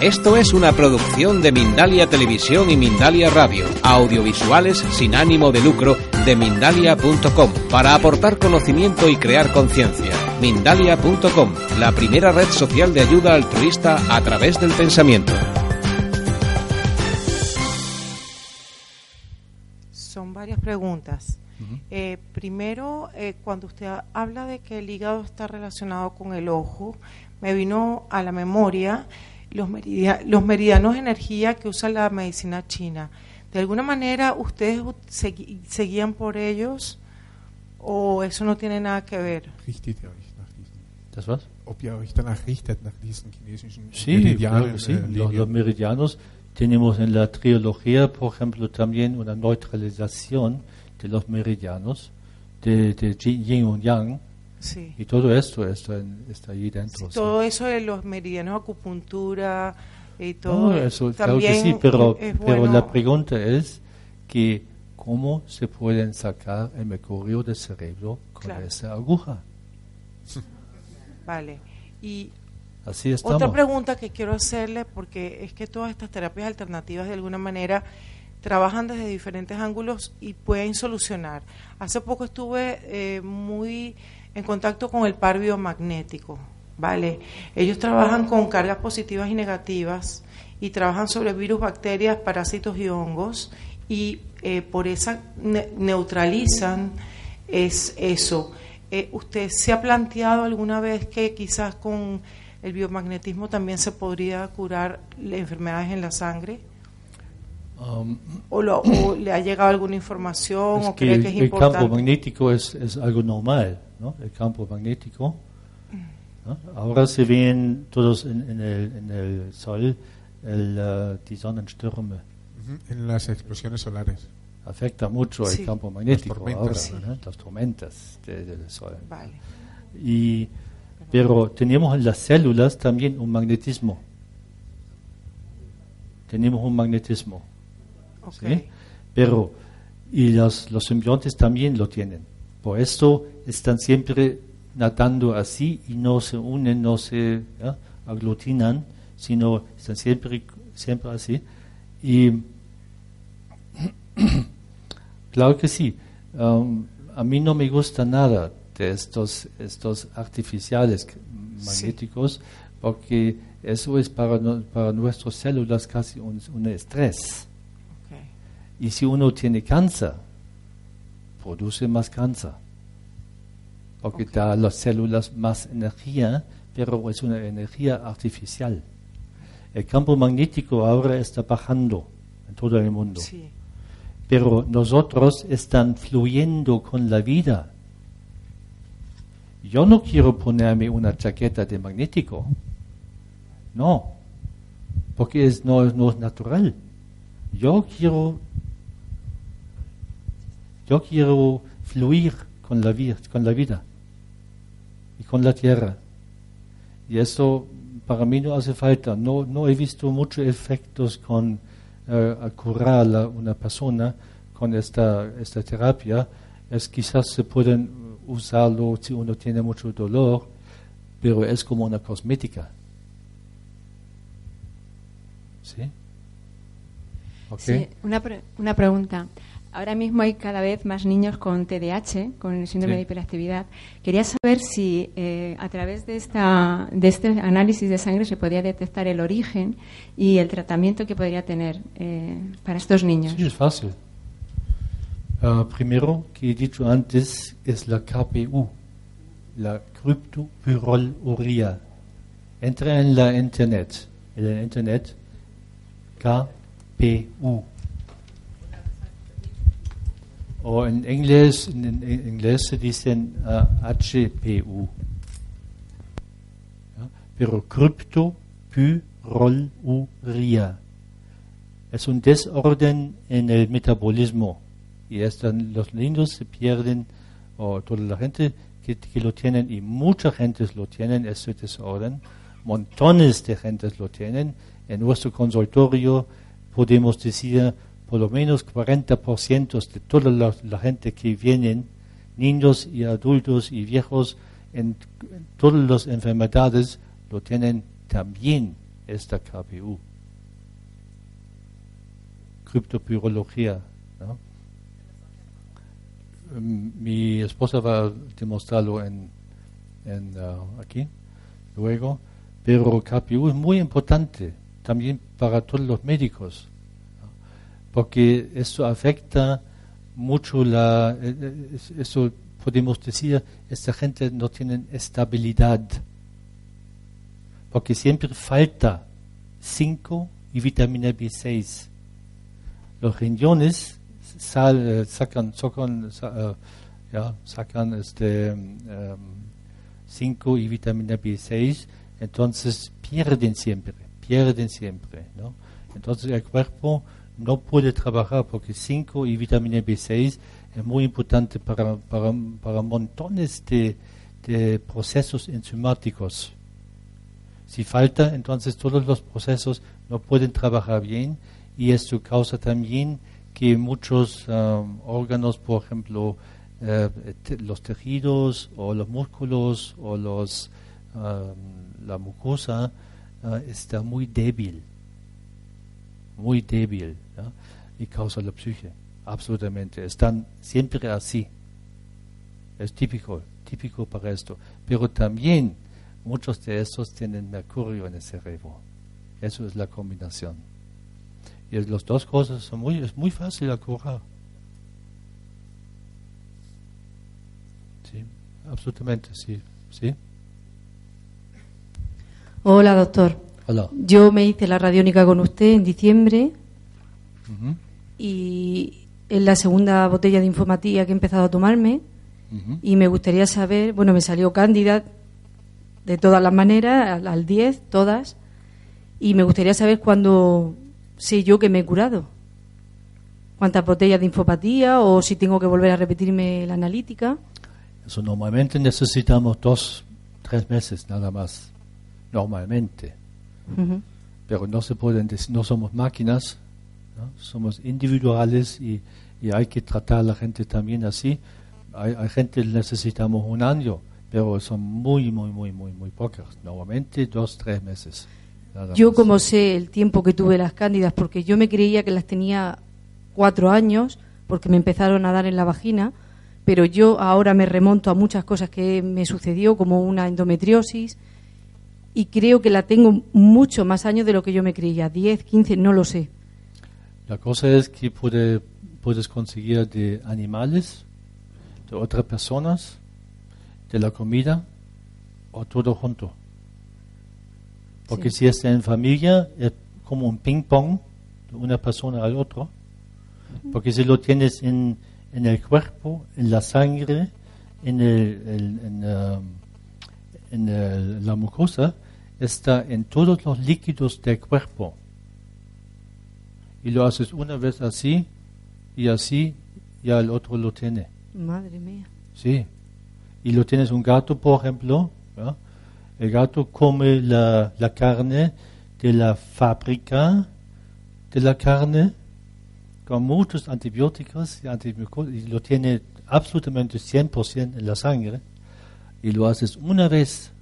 Esto es una producción de Mindalia Televisión y Mindalia Radio, audiovisuales sin ánimo de lucro de mindalia.com, para aportar conocimiento y crear conciencia. Mindalia.com, la primera red social de ayuda altruista a través del pensamiento. Son varias preguntas. Eh, primero, eh, cuando usted habla de que el hígado está relacionado con el ojo, me vino a la memoria los, meridia- los meridianos de energía que usa la medicina china. ¿De alguna manera ustedes seguían por ellos o eso no tiene nada que ver? ¿Das was? ob ihr euch danach richtet nach diesen chinesischen Sí, Meridianen, claro que sí. äh, Los, los meridianos tenemos en la trilogía, por ejemplo, también una neutralización de los meridianos de, de Yin yin y Yang Sí. y todo esto está, está ahí dentro. sí. Todo eso de los meridianos acupuntura y No, todo eso, claro también que sí, pero, es pero bueno. la pregunta es que cómo se pueden sacar el mercurio del cerebro con Claro. esa aguja. Vale. Y Así estamos. Otra pregunta que quiero hacerle, porque es que todas estas terapias alternativas de alguna manera trabajan desde diferentes ángulos y pueden solucionar. Hace poco estuve eh, muy en contacto con el par biomagnético, ¿vale? Ellos trabajan con cargas positivas y negativas y trabajan sobre virus, bacterias, parásitos y hongos y eh, por esa ne- neutralizan es eso. Eh, ¿Usted se ha planteado alguna vez que quizás con el biomagnetismo también se podría curar enfermedades en la sangre? Um, ¿O, lo- o le ha llegado alguna información es o que cree el, que es el importante? campo magnético es, es algo normal, ¿no? El campo magnético. ¿no? Ahora se ven todos en, en el, en el sol el, uh, die Sonnenstürme. En las explosiones solares. Afecta mucho Sí. el campo magnético Las tormentas. ahora, ¿no? las tormentas de- del sol. Vale. Y, pero tenemos en las células también un magnetismo. Tenemos un magnetismo. ¿Sí? Pero, y los, los simbiontes también lo tienen. Por eso están siempre nadando así y no se unen, no se ¿ya? aglutinan, sino están siempre, siempre así. Y claro que sí, um, a mí no me gusta nada de estos, estos artificiales magnéticos, porque eso es para, para nuestras células casi un, un estrés. Y si uno tiene cáncer, produce más cáncer. Porque da a las células más energía, pero es una energía artificial. El campo magnético ahora está bajando en todo el mundo. Sí, Pero nosotros están fluyendo con la vida. Yo no quiero ponerme una chaqueta de magnético. No. Porque es, no, no es natural. Yo quiero, yo quiero fluir con la, vida, con la vida y con la tierra. Y eso para mí no hace falta. No, no he visto muchos efectos con eh, curar a una persona con esta, esta terapia. Es quizás se pueden usarlo si uno tiene mucho dolor, pero es como una cosmética. ¿Sí? ¿Ok? Sí, una, pre- una pregunta. Ahora mismo hay cada vez más niños con TDAH, con el síndrome Sí. de hiperactividad. Quería saber si eh, a través de, esta, de este análisis de sangre se podía detectar el origen y el tratamiento que podría tener eh, para estos niños. Sí, es fácil. Ah, primero, que he dicho antes, es la KPU, la criptopyrroluria. Entra en la internet, en el internet, KPU. O en inglés, en, inglés se dicen ah, HPU. ¿Ya? Pero criptopyrroluria proluria. Es un desorden en el metabolismo y están, los niños se pierden, o toda la gente que, lo tienen, y mucha gente lo tienen, ese desorden, montones de gentes lo tienen. En nuestro consultorio podemos decir por lo menos 40% de toda la, gente que vienen, niños y adultos y viejos, en, todas las enfermedades lo tienen también esta KPU. Criptopirología. ¿no? Mm, Mi esposa va a demostrarlo en, en, uh, aquí, luego, pero KPU es muy importante también para todos los médicos. Porque eso afecta mucho la, eh, eh, es- eso podemos decir, esta gente no tiene estabilidad, porque siempre falta 5 y vitamina B6. Los riñones eh, sacan, sacan, este 5 y vitamina B6, entonces pierden siempre, pierden siempre, ¿no? Entonces el cuerpo no puede trabajar porque 5 y vitamina B6 es muy importante para, para, para montones de, de procesos enzimáticos. Si falta, entonces todos los procesos no pueden trabajar bien y esto causa también que muchos um, órganos, por ejemplo, eh, los tejidos o los músculos o los, um, la mucosa eh, está muy débil, muy débil ¿ya? y causa la psique, absolutamente. Están siempre así. Es típico, típico para esto. Pero también muchos de estos tienen mercurio en el cerebro. Eso es la combinación. Y las dos cosas son muy, es muy fácil a curar. Sí, absolutamente, sí. ¿Sí? Hola, doctor. Hola. Yo me hice la radiónica con usted en diciembre Ujú, y es la segunda botella de infomatía que he empezado a tomarme ujú. y me gustaría saber, bueno, me salió cándida de todas las maneras, al, al 10, todas, y me gustaría saber cuándo sé yo que me he curado. ¿Cuántas botellas de infopatía o si tengo que volver a repetirme la analítica? Eso normalmente necesitamos dos, tres meses nada más. Normalmente. Ujú. pero no se pueden decir, no somos máquinas, ¿no? somos individuales y, y hay que tratar a la gente también así. Hay, hay gente que necesitamos un año, pero son muy, muy, muy, muy, muy pocas. Normalmente dos, tres meses. Yo como sé el tiempo que tuve las cándidas, porque yo me creía que las tenía cuatro años, porque me empezaron a dar en la vagina, pero yo ahora me remonto a muchas cosas que me sucedió, como una endometriosis, y creo que la tengo mucho más años de lo que yo me creía, 10, 15, no lo sé. La cosa es que puede, puedes conseguir de animales, de otras personas, de la comida o todo junto. Porque Sí. si está en familia, es como un ping-pong de una persona al otro. Porque si lo tienes en, en el cuerpo, en la sangre, en, el, el- en, um, en el- la mucosa, está en todos los líquidos del cuerpo. Y lo haces una vez así y así, ya el otro lo tiene. Madre mía. Sí. Y lo tienes un gato, por ejemplo. ¿ya? El gato come la, la carne de la fábrica de la carne con muchos antibióticos y, antimicro- y lo tiene absolutamente 100% en la sangre. Y lo haces una vez.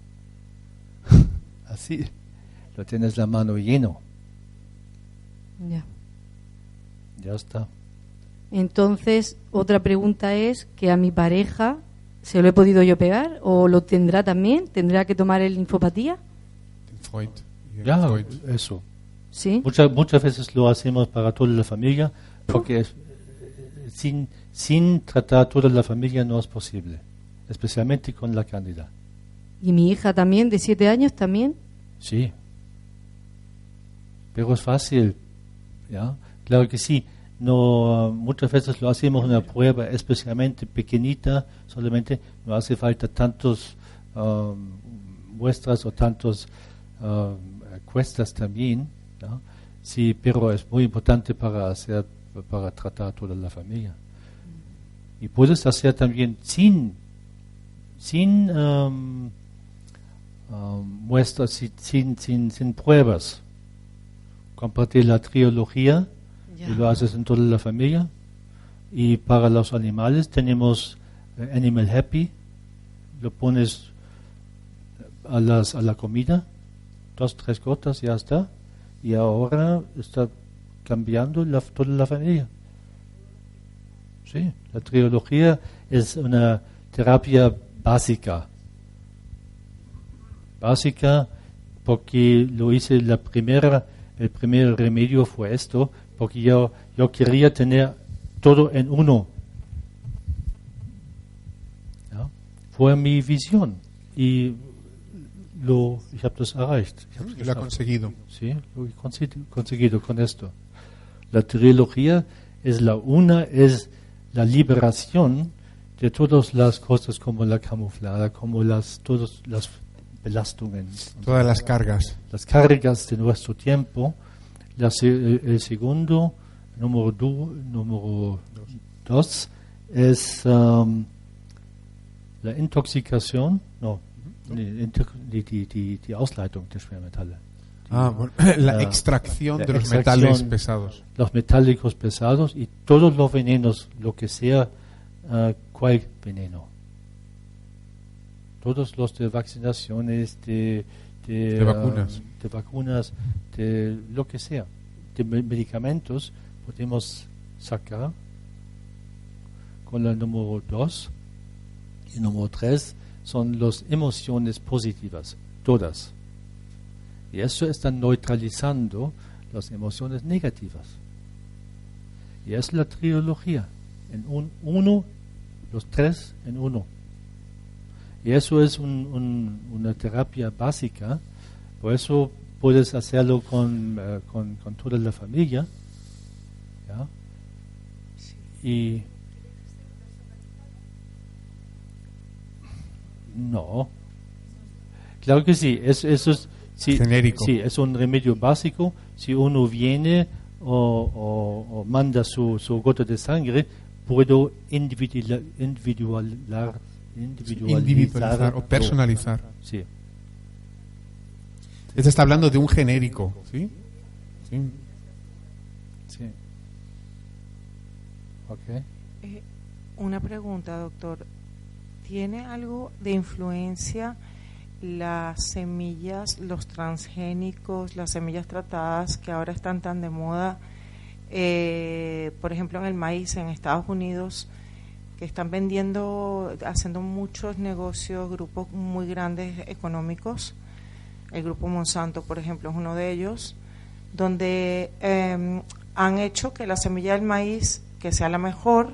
Así. Lo tienes la mano lleno. Ya. Ya está. Entonces, otra pregunta es que a mi pareja se lo he podido yo pegar o lo tendrá también, tendrá que tomar el linfopatía. Ihren Ya, eso. ¿sí? Muchas, muchas veces lo hacemos para toda la familia, porque es- eh, sin, sin tratar a toda la familia no es posible, especialmente con la cándida. Y mi hija también, de siete años también. Sí. Pero es fácil, ¿ya? Claro que sí. No, muchas veces lo hacemos una prueba especialmente pequeñita, solamente no hace falta tantos um, muestras o tantos ah, cuestas también, sí, pero es muy importante para hacer, para tratar a toda la familia. Y puedes hacer también sin, sin um, um, muestras, sin, sin, sin pruebas. Compartir la trilogía Y lo haces en toda la familia. Y para los animales tenemos eh, Animal Happy, lo pones a, las, a la comida, dos, tres gotas, ya está. Y ahora está cambiando la, toda la familia. Sí, la trilogía es una terapia básica. Básica porque lo hice la primera, el primer remedio fue esto, porque yo, yo quería tener todo en uno. Fue mi visión y lo, ich habe das erreicht. Ich hab's Y lo ha geschafft. conseguido. Sí, lo he conseguido con esto. La trilogía es la una, es la liberación de todas las cosas como la camuflada, como las todas las belastungen, Todas las cargas. las cargas de nuestro tiempo. La el, segundo, número, du- número dos, es um, la intoxicación, no, die, die, die, die, Ausleitung der Schwermetalle. Ah, bueno, la extracción la de los extracción. metales pesados. los metálicos pesados y todos los venenos, lo que sea, ah, cual veneno. Todos los de vaccinaciones, de, de, De vacunas. ah, de vacunas, de lo que sea, de me- medicamentos, podemos sacar con la número 2 y número 3 son las emociones positivas, todas. Y eso está neutralizando las emociones negativas. Y es la trilogía, en un, uno, los tres en uno. Y eso es un- un- una terapia básica, por eso puedes hacerlo con, eh, con, con toda la familia. ¿ya? Y no, claro que sí, es, eso es sí, Genérico. Sí, es un remedio básico. Si uno viene o, o- o manda su, su gota de sangre, puedo individual- individualizar Individualizar o personalizar. Sí, Este está hablando de un genérico. ¿Sí? Sí. Eh, una pregunta, doctor. ¿Tiene algo de influencia las semillas, los transgénicos, las semillas tratadas que ahora están tan de moda? Eh, por ejemplo, en el maíz en Estados Unidos, que están vendiendo, haciendo muchos negocios, grupos muy grandes económicos. El grupo Monsanto, por ejemplo, es uno de ellos, donde eh, han hecho que la semilla del maíz, que sea la mejor,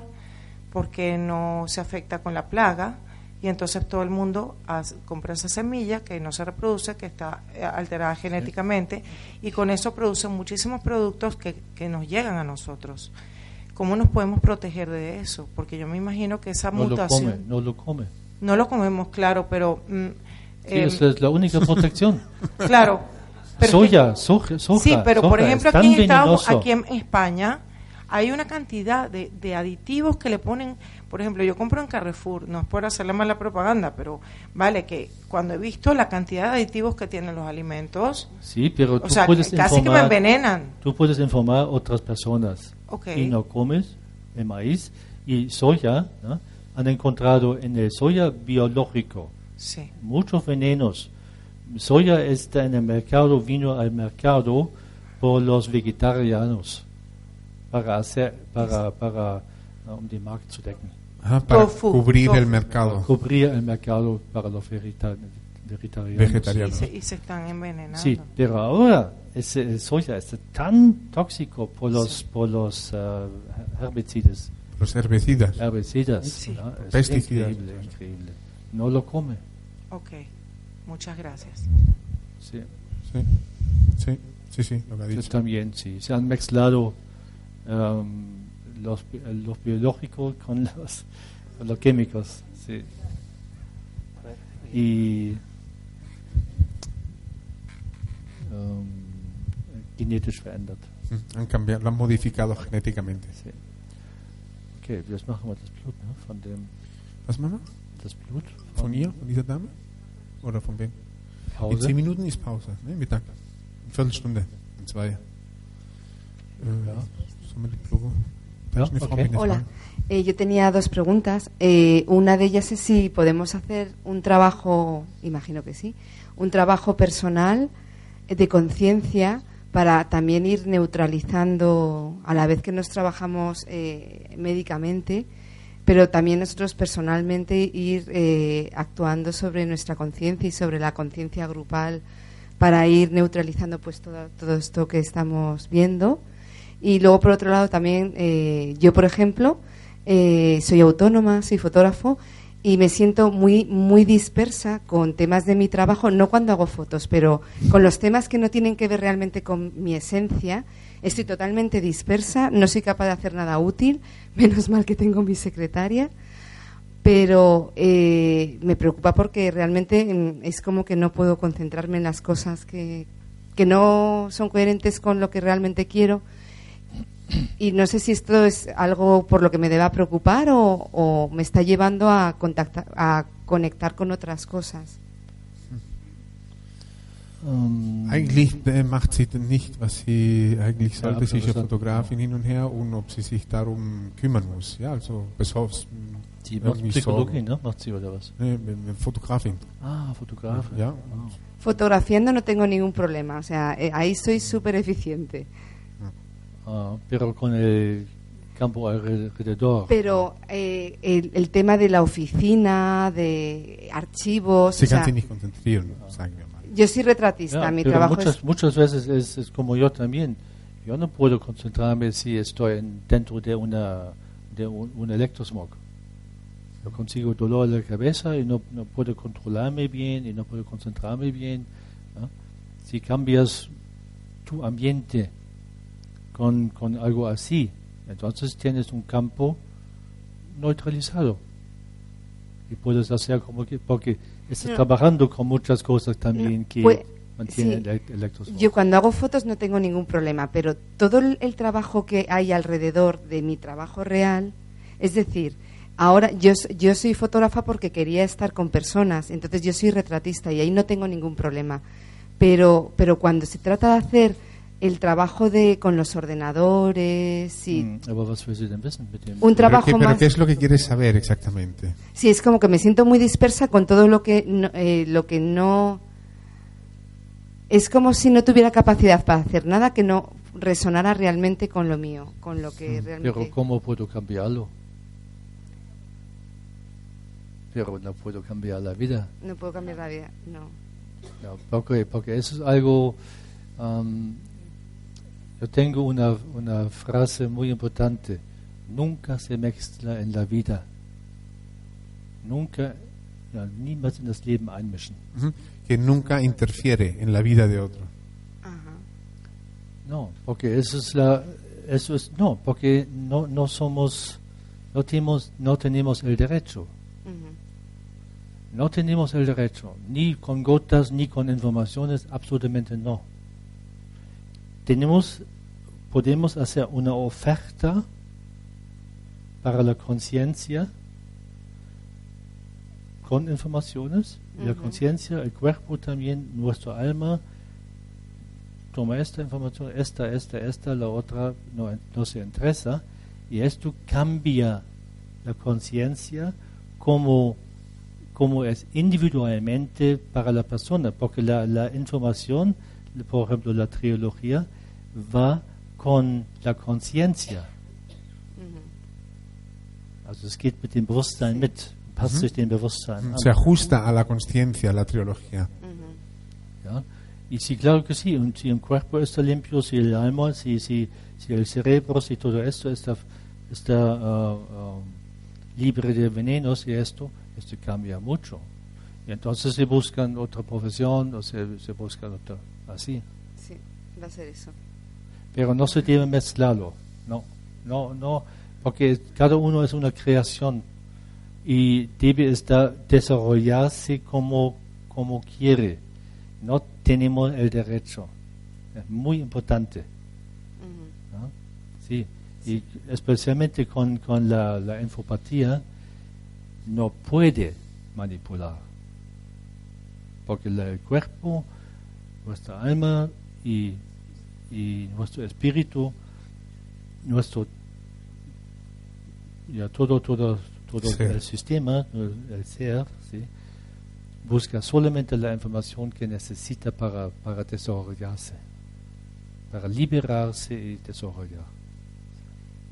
porque no se afecta con la plaga, y entonces todo el mundo hace- compra esa semilla que no se reproduce, que está eh, alterada genéticamente, y con eso producen muchísimos productos que, que nos llegan a nosotros. ¿Cómo nos podemos proteger de eso? Porque yo me imagino que esa No lo mutación... come, no lo come. No lo comemos, claro, pero... mm, Sí, em, esa es la única protección. Claro. pero soya, soja, soja. Sí, pero por ejemplo aquí en, Estados- aquí en España hay una cantidad de, de aditivos que le ponen, por ejemplo, yo compro en Carrefour, no es por hacerle mala propaganda, pero vale que cuando he visto la cantidad de aditivos que tienen los alimentos, Sí, pero o tú sea, puedes casi que me informar, envenenan. tú puedes informar a otras personas Ok. y no comes el maíz y soya. ¿no? Han encontrado en el soya biológico Sí. muchos venenos. Soya está en el mercado, vino al mercado por los vegetarianos para hacer, para, para um den Markt zu decken, Ah, para Tofu, cubrir tofu. el mercado. cubrir el mercado para los vegeta- vegetarianos. Y Vegetarianos. se, y se están envenenando. Sí, pero ahora ese, el soya está tan tóxico por los, por los uh, herbicidas. Los herbicidas. herbicidas Sí. ¿no? Es Pesticidas. Increíble, increíble. No lo come. Ok, muchas gracias. Sí. Sí, sí, sí, sí, lo que ha Yo dicho. también, sí. Se han mezclado um, los, los biológicos con los, con los químicos. Sí. Y ähm, genetisch verändert. Mm, Han cambiado, lo han modificado genéticamente. Sí. Okay, jetzt machen wir das Blut ne, von dem. Was machen wir? Das Blut Von ihr, von dieser Dame? Oder von wem? In Pause. zehn Minuten ist Pause, ne? Mittag. Eine Viertelstunde. In zwei. Äh, Ja. okay. Hola. Eh, yo tenía dos preguntas. Eh, una de ellas es si podemos hacer un trabajo, imagino que sí, un trabajo personal de conciencia para también ir neutralizando a la vez que nos trabajamos eh, médicamente, pero también nosotros personalmente ir eh, actuando sobre nuestra conciencia y sobre la conciencia grupal para ir neutralizando pues todo, todo esto que estamos viendo. Y luego, por otro lado, también eh, yo, por ejemplo, eh, soy autónoma, soy fotógrafo y me siento muy, muy dispersa con temas de mi trabajo, no cuando hago fotos, pero con los temas que no tienen que ver realmente con mi esencia. Estoy totalmente dispersa, no soy capaz de hacer nada útil, menos mal que tengo mi secretaria, pero eh, me preocupa porque realmente mm, es como que no puedo concentrarme en las cosas que, que no son coherentes con lo que realmente quiero. Y no sé si esto es algo por lo que me deba preocupar o, o me está llevando a, contactar, a conectar con otras cosas. Ähm, Eigentlich macht sie nicht, was sie eigentlich Ja, sollte. Fotografin hin und her und ob sie sich darum kümmern muss. Ja, also besonders die macht irgendwie Psychologie, Sorgen. ne? Macht sie oder was? Ne, eine Fotografin. Ah, Fotografin. Ja. Ah. Fotografiando no tengo ningún problema, o sea, eh, ahí soy súper eficiente. Ah, pero con el campo alrededor. Pero eh, el, el tema de la oficina, de archivos, Sie o sea, kann sich nicht konzentrieren, sagen wir mal. Yo soy retratista, mi pero trabajo muchas, es... muchas veces es, es como yo también. Yo no puedo concentrarme si estoy en- dentro de, una, de un, un electrosmog. Yo consigo dolor en la cabeza y no, no puedo controlarme bien y no puedo concentrarme bien. ¿no? Si cambias tu ambiente con, con algo así, entonces tienes un campo neutralizado. Y puedes hacer como que, porque estás No. trabajando con muchas cosas también No, que pues, mantienen sí. el. Yo cuando hago fotos no tengo ningún problema, pero todo el, trabajo que hay alrededor de mi trabajo real, es decir, ahora yo, yo soy fotógrafa porque quería estar con personas, entonces yo soy retratista y ahí no tengo ningún problema. Pero, pero cuando se trata de hacer el trabajo de con los ordenadores y mit dem? un Pero, trabajo ¿qué, pero más ¿qué es lo que quieres saber exactamente? Sí, es como que me siento muy dispersa con todo lo que no, eh, lo que no es como si no tuviera capacidad para hacer nada que no resonara realmente con lo mío, con lo que Pero realmente ¿cómo puedo cambiarlo? Pero no puedo cambiar la vida. no puedo cambiar la vida, no. No, porque, porque eso es algo... am, yo tengo una, una frase muy importante. Nunca se mezcla en la vida. Nunca, ja, niemals in das Leben einmischen. Que nunca interfiere en la vida de otro. Ajá. No, porque eso es la, eso es, no, porque no, no somos, no tenemos, no tenemos el derecho. No tenemos el derecho, ni con gotas, ni con informaciones, absolutamente no. Tenemos, podemos hacer una oferta para la conciencia con informaciones. y La conciencia, el cuerpo también, nuestro alma, toma esta información, esta, esta, esta, la otra no, no se interesa, y esto cambia la conciencia como, como es individualmente para la persona, porque la, la información, por ejemplo, la trilogía, va con la conciencia. Also es geht mit dem Bewusstsein mit, passt Bewusstsein. Se ajusta a la conciencia, la trilogía. Y sí, claro que sí, un- si el cuerpo está limpio, si el alma, si, si, si el cerebro, si todo esto está, está ah, ah, libre de venenos y esto, esto cambia mucho. Y entonces se buscan otra profesión o se, se buscan otra, así. Sí, va a ser eso. Pero no se debe mezclarlo, no, no, no, porque cada uno es una creación y debe estar, desarrollarse como, como quiere. No tenemos el derecho. es muy importante. ¿no? Sí, y especialmente con, con la, la infopatía, no puede manipular. Porque el cuerpo, nuestra alma y, y nuestro espíritu, nuestro ya todo todo todo el sistema, el, el ser, ¿sí? busca solamente la información que necesita para, para desarrollarse, para liberarse y desarrollar.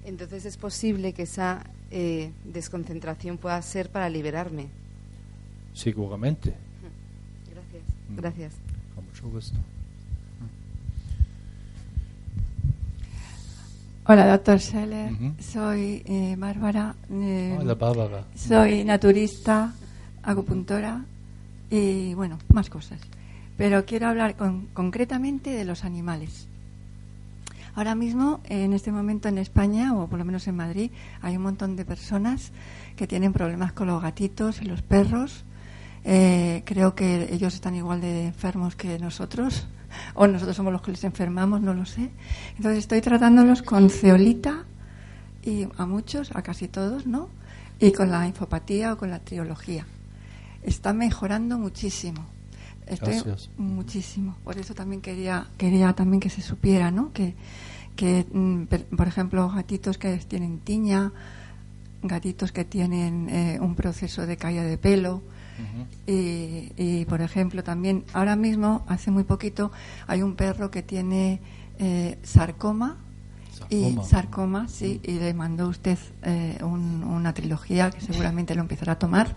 Entonces es posible que esa eh, desconcentración pueda ser para liberarme. Seguramente, Gracias. Mm. Gracias. con mucho gusto. Hola, doctor Scheller. Soy eh, Bárbara. eh, Hola Bárbara. soy naturista, acupuntora y, bueno, más cosas. Pero quiero hablar con- concretamente de los animales. Ahora mismo, en este momento en España, o por lo menos en Madrid, hay un montón de personas que tienen problemas con los gatitos y los perros. Eh, creo que ellos están igual de enfermos que nosotros, o nosotros somos los que les enfermamos, no lo sé. Entonces estoy tratándolos con ceolita y a muchos, a casi todos, ¿no? Y con la infopatía o con la triología. Está mejorando muchísimo. Estoy Gracias. muchísimo. Por eso también quería quería también que se supiera, ¿no? Que que mm, por ejemplo gatitos que tienen tiña, gatitos que tienen eh, un proceso de caída de pelo, y, y, por ejemplo, también ahora mismo, hace muy poquito, hay un perro que tiene eh, sarcoma. Y Sarcoma. sí, y le mandó usted eh, un- una trilogía que seguramente lo empezará a tomar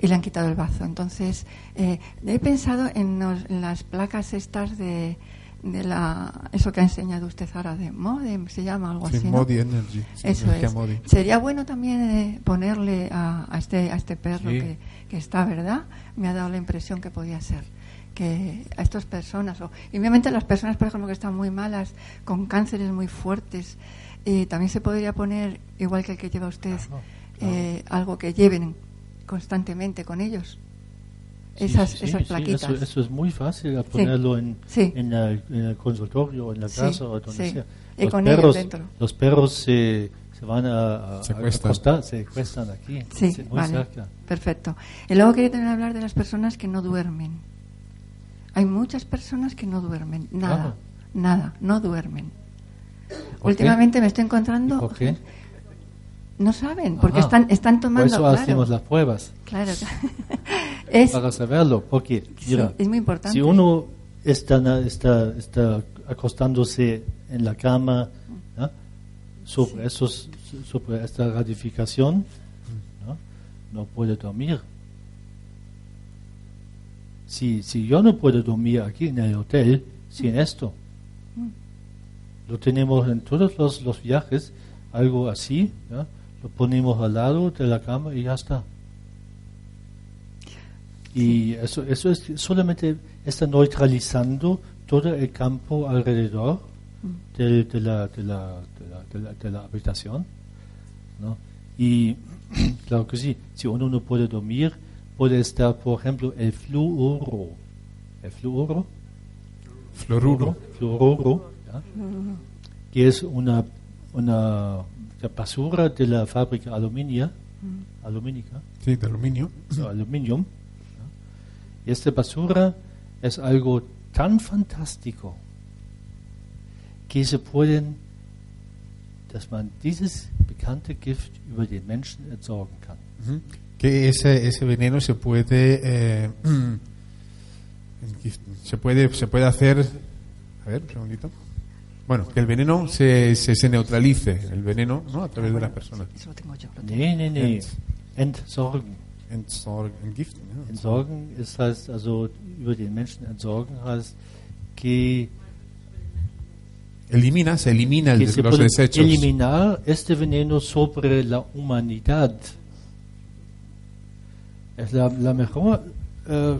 y le han quitado el bazo. Entonces, eh, he pensado en, los- en las placas estas de, de la eso que ha enseñado usted ahora de Modem, se llama algo Sí, así. ¿no? Modi Energy. Eso es. Modi. Sería bueno también eh, ponerle a, a este a este perro Sí. que, que está, ¿verdad? Me ha dado la impresión que podía ser que a estas personas o y obviamente las personas, por ejemplo, que están muy malas, con cánceres muy fuertes, y también se podría poner igual que el que lleva usted Claro, eh, algo que lleven constantemente con ellos. Sí, Esas sí, esas sí, plaquitas. eso, eso es muy fácil ponerlo en, en, el, en el consultorio, en la casa o donde sea. Y Los con ellos perros, dentro. los perros se, se van a, a- Se acostar, se acuestan aquí, Sí, muy vale. cerca. Perfecto. Y luego quería también hablar de las personas que no duermen. Hay muchas personas que no duermen, nada, Claro. nada, no duermen. ¿Por Últimamente me estoy ¿Y encontrando, por qué? no saben, porque Ajá. están, están Por tomando. eso claro, hacemos las pruebas, claro. es, para saberlo. Porque, sí, es muy importante. si uno está, está, está acostándose en la cama. Sobre, esos, sobre esta radificación, ¿no? no puede dormir. Si, si yo no puedo dormir aquí en el hotel sin esto, lo tenemos en todos los, los viajes, algo así, ¿no? lo ponemos al lado de la cama y ya está. Y eso, eso es solamente está neutralizando todo el campo alrededor de, de la, de, la, de, la, de la- de la habitación. ¿no? Y claro que sí, si uno no puede dormir, puede estar, por ejemplo, el fluoro. El fluoro, Fluoruro. fluoruro, ¿ya? que es una, una la basura de la fábrica aluminia, alumínica, Sí, de aluminio. so, aluminium. ¿no? Y esta basura es algo tan fantástico que se pueden, dass man dieses bekannte Gift über den Menschen entsorgen kann. Ujú. Que ese, ese veneno se puede eh, se puede se puede hacer a ver un segundito bueno que el veneno se, se, se neutralice el veneno ¿no? a través de las personas Eso lo tengo yo. lo tengo. Nee, nee, nee. Ent- Entsorgen. Entsorgen, entgiften, ja. Entsorgen ist heißt also über den Menschen entsorgen heißt que, elimina se elimina el que se los desechos eliminar este veneno sobre la humanidad. Es la, la mejor eh,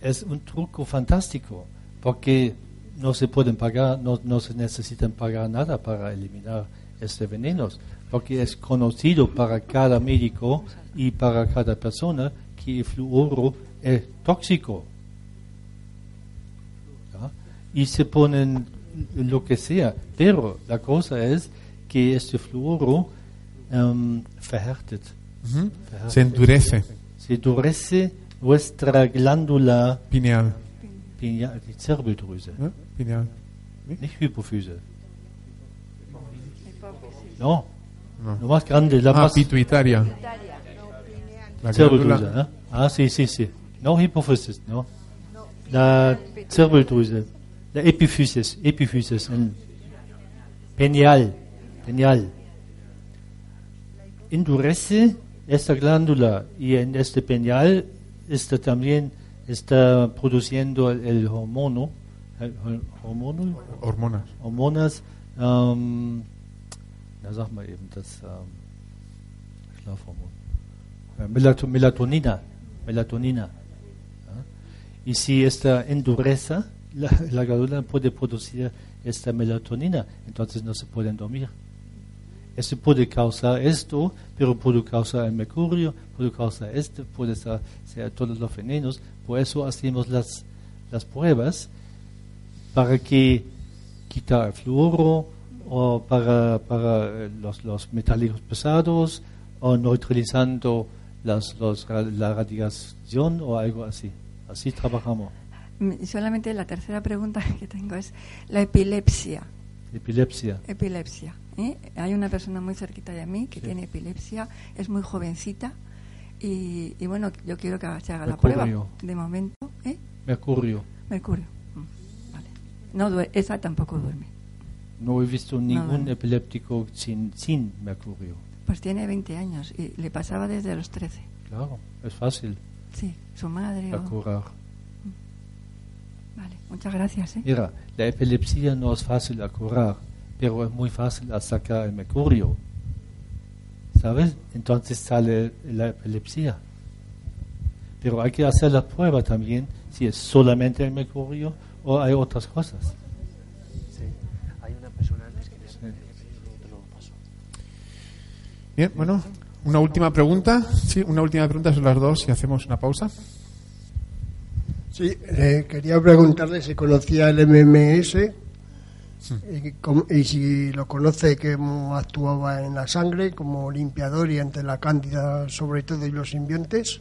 es un truco fantástico porque no se pueden pagar, no, no se necesitan pagar nada para eliminar este veneno, porque es conocido para cada médico y para cada persona que el fluoro es tóxico. Y se ponen lo que sea. Pero la cosa es que este fluoro em, verhärtet. Ujú. verhärtet. Se endurece. Se endurece nuestra glándula Pineal. pineal, die Zirbeldrüse, ¿no? Pineal. nicht Hypophyse. No, No. lo más grande, la Ah, más pituitaria. La Zirbeldrüse. ¿eh? Ah, sí, sí, sí. No Hypophysis, no. La Zirbeldrüse, la Epiphysis, Epiphysis, en Pineal, Pineal. Endurece esta glándula y en este pineal está también está produciendo el, el hormono, el, el hormono, Hormonas. Hormonas, ähm, na sag mal eben, das ähm, Schlafhormon. Äh, Melato Melatonina. Melatonina. ¿ah? Y si esta endureza, la, la puede producir esta melatonina, entonces no se pueden dormir. Eso puede causar esto, pero puede causar el mercurio, puede causar esto, puede ser, todos los venenos. Por eso hacemos las, las pruebas para que quitar el fluoro o para, para eh, los, los metálicos pesados o neutralizando las, los la radiación o algo así. Así trabajamos. Mm, Solamente la tercera pregunta que tengo es la epilepsia. Epilepsia. Epilepsia. ¿eh? Hay una persona muy cerquita de mí que Sí. tiene epilepsia, es muy jovencita y, y bueno, yo quiero que se haga la Mercurio. prueba. De momento, ¿eh? Mercurio. Mercurio. Mm, Vale. No, esa tampoco duerme. No he visto ningún duerme. epiléptico sin, sin mercurio. Pues tiene 20 años y le pasaba desde los 13. Claro, es fácil Sí, su madre. de o- curar. Vale, muchas gracias. ¿eh? Mira, la epilepsia no es fácil a curar, pero es muy fácil a sacar el mercurio. ¿Sabes? Entonces sale la epilepsia. Pero hay que hacer la prueba también si es solamente el mercurio o hay otras cosas. Hay una persona antes que Sí. te lo paso. Bien, bueno, una última pregunta. Sí, una última pregunta son las dos y hacemos una pausa. Sí, eh, quería preguntarle si conocía el MMS y, cómo- y si lo conoce, cómo actuaba en la sangre como limpiador y ante la cándida, sobre todo, y los simbiontes.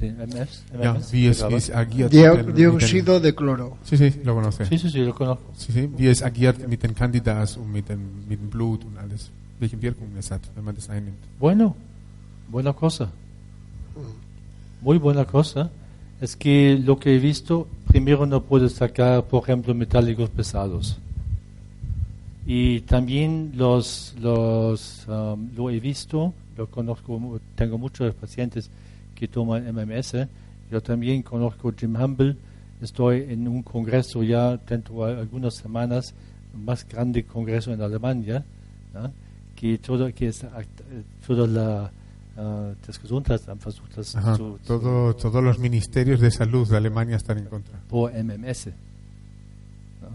Sí, MS, den- dióxido de cloro. Sí, sí, lo conoce. Sí, sí, sí, lo conozco. Sí, sí, wie es agiert mit den Candidas und mit dem, mit dem Blut und alles. Welche Wirkung es hat, wenn man das einnimmt. Bueno, buena cosa. Muy buena cosa. Es que lo que he visto, primero no puedo sacar, por ejemplo, metálicos pesados. Y también los, los um, lo he visto, lo conozco, tengo muchos pacientes que toman MMS. Yo también conozco Jim Humble. Estoy en un congreso ya dentro de algunas semanas, el más grande congreso en Alemania, que todo que es eh, toda la das Gesundheitsamt versucht das Ajá, zu, todo, todos los ministerios de salud de Alemania están en contra. por MMS. ¿no?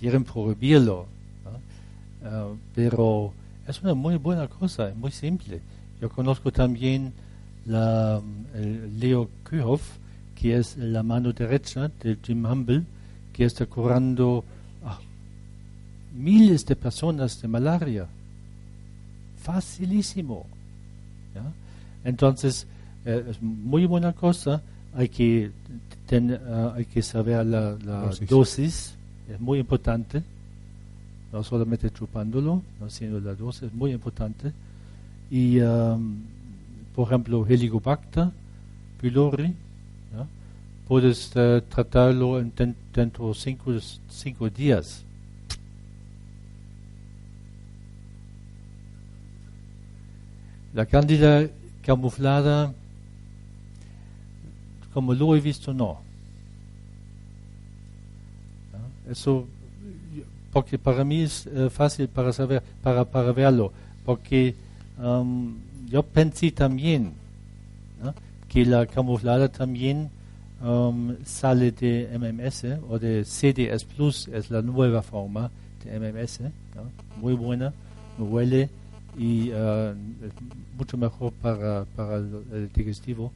Quieren prohibirlo, ¿no? Eh, pero es una muy buena cosa, muy simple. Yo conozco también la, el Leo Kuhoff, que es la mano derecha de Jim Humble, que está curando miles de personas de malaria. Facilísimo. ¿Ya? Entonces, eh, es muy buena cosa. Hay que, ten- eh, hay que saber la, la Dosis. dosis. es muy importante. No solamente chupándolo, no, sino la dosis es muy importante. Y, um, por ejemplo, Helicobacter pylori, ¿ya? puedes eh, tratarlo en dentro de cinco, cinco días. La cándida camuflada, como lo he visto, no. ¿Ya? Eso, porque para mí es eh, fácil para saber, para, para verlo, porque yo pensé también que la camuflada también sale de MMS o de CDS Plus, es la nueva forma de MMS, ¿no? muy buena, huele y uh, mucho mejor para, para el, el digestivo,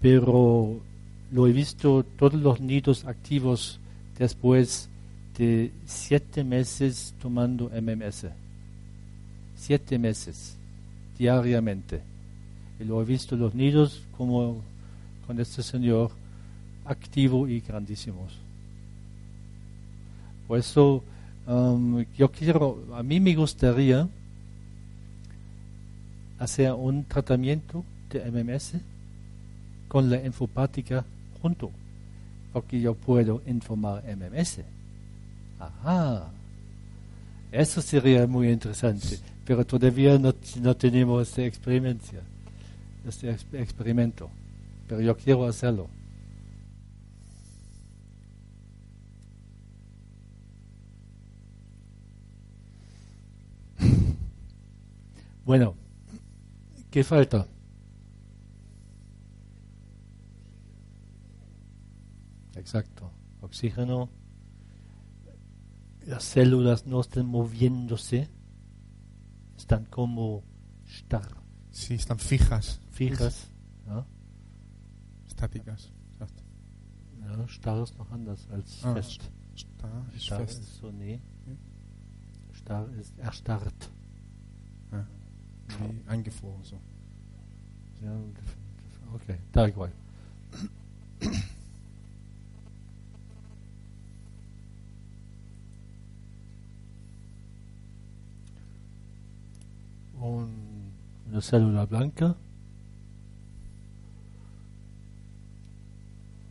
pero lo he visto todos los nidos activos después de siete meses tomando MMS. Siete meses, diariamente. Y lo he visto los nidos como con este señor activo y grandísimos. Por eso um, yo quiero, a mí me gustaría hacer un tratamiento de MMS con la infopática junto, porque yo puedo informar MMS. Ajá, eso sería muy interesante, pero todavía no, no tenemos esta experiencia, este ex- experimento, pero yo quiero hacerlo. Bueno, ¿qué falta? Exacto, oxígeno. Las células no están moviéndose, están como estar, Sí, están fijas. fijas. ¿no? Estáticas. Exacto. Ja, starr ist noch anders als Ah, fest. Starr ist fest. ist so, nee. Starr ist erstarrt. Ah, wie eingefroren. So. Ja, okay, da igual. Un- una célula blanca.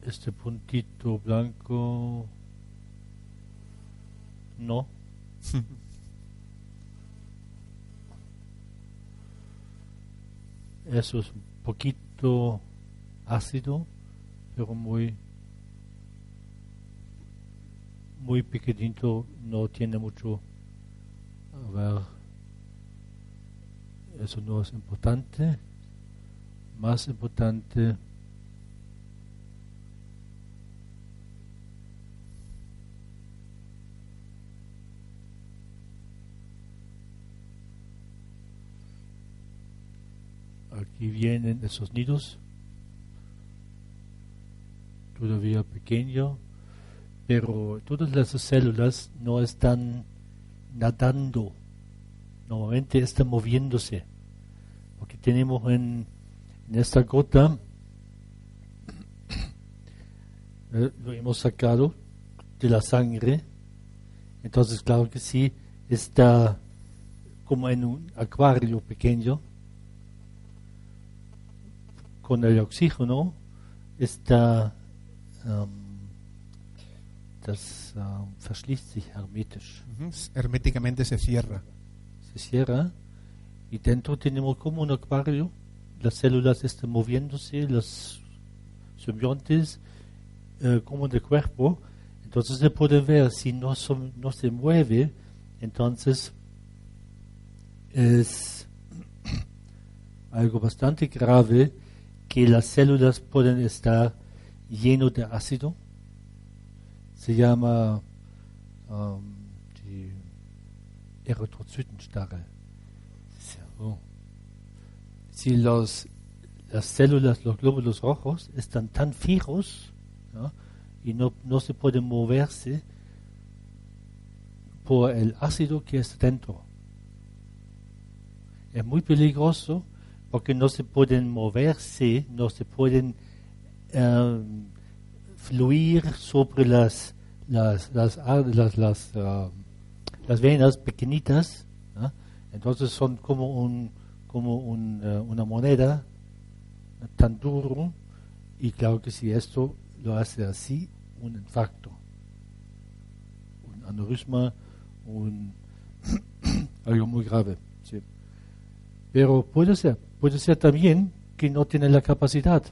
Este puntito blanco. No. Eso es un poquito ácido, pero muy muy pequeñito, no tiene mucho. A ver, eso no es importante. Más importante. Aquí vienen esos nidos, todavía pequeño, pero todas las células no están nadando, normalmente están moviéndose, porque tenemos en, en esta gota, eh, lo hemos sacado de la sangre, entonces claro que sí, está como en un acuario pequeño, con el oxígeno está ähm, das ähm, verschließt sich hermetisch. Ujú, Herméticamente se cierra. Se cierra y dentro tenemos como un acuario, las células están moviéndose, los simbiontes eh, como del cuerpo, entonces se puede ver si no, son- no se mueve, entonces es algo bastante grave que las células pueden estar llenas de ácido. Se llama. So. Si los, las células, los glóbulos rojos, están tan fijos y no, no se pueden moverse por el ácido que está dentro. Es muy peligroso porque no se pueden moverse, no se pueden eh, fluir sobre las las las ar- las, las, ah, las venas pequeñitas, entonces son como un como un, eh, una moneda tan duro y claro que si esto lo hace así, un infarto, un aneurisma, un algo muy grave. sí. Pero puede ser, puede ser también que no tiene la capacidad,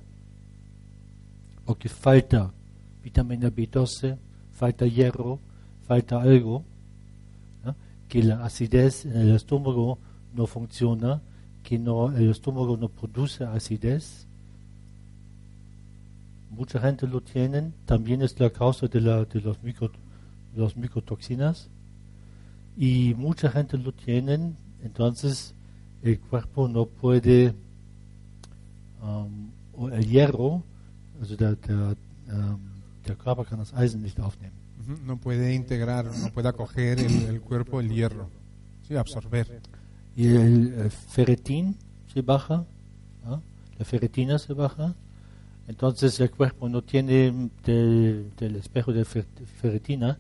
porque falta vitamina B12, falta hierro, falta algo, que la acidez en el estómago no funciona, que no, el estómago no produce acidez. Mucha gente lo tiene, también es la causa de, la, de los, micro, micotoxinas y mucha gente lo tiene, entonces el cuerpo no puede, um, o el hierro, also der, der, ähm, der Körper kann das Eisen nicht aufnehmen. No puede integrar, no puede acoger el, el cuerpo el hierro. Sí, absorber. Y el, el se baja, ¿ah? la ferritina se baja, entonces el cuerpo no tiene del, del espejo de fer- ferritina,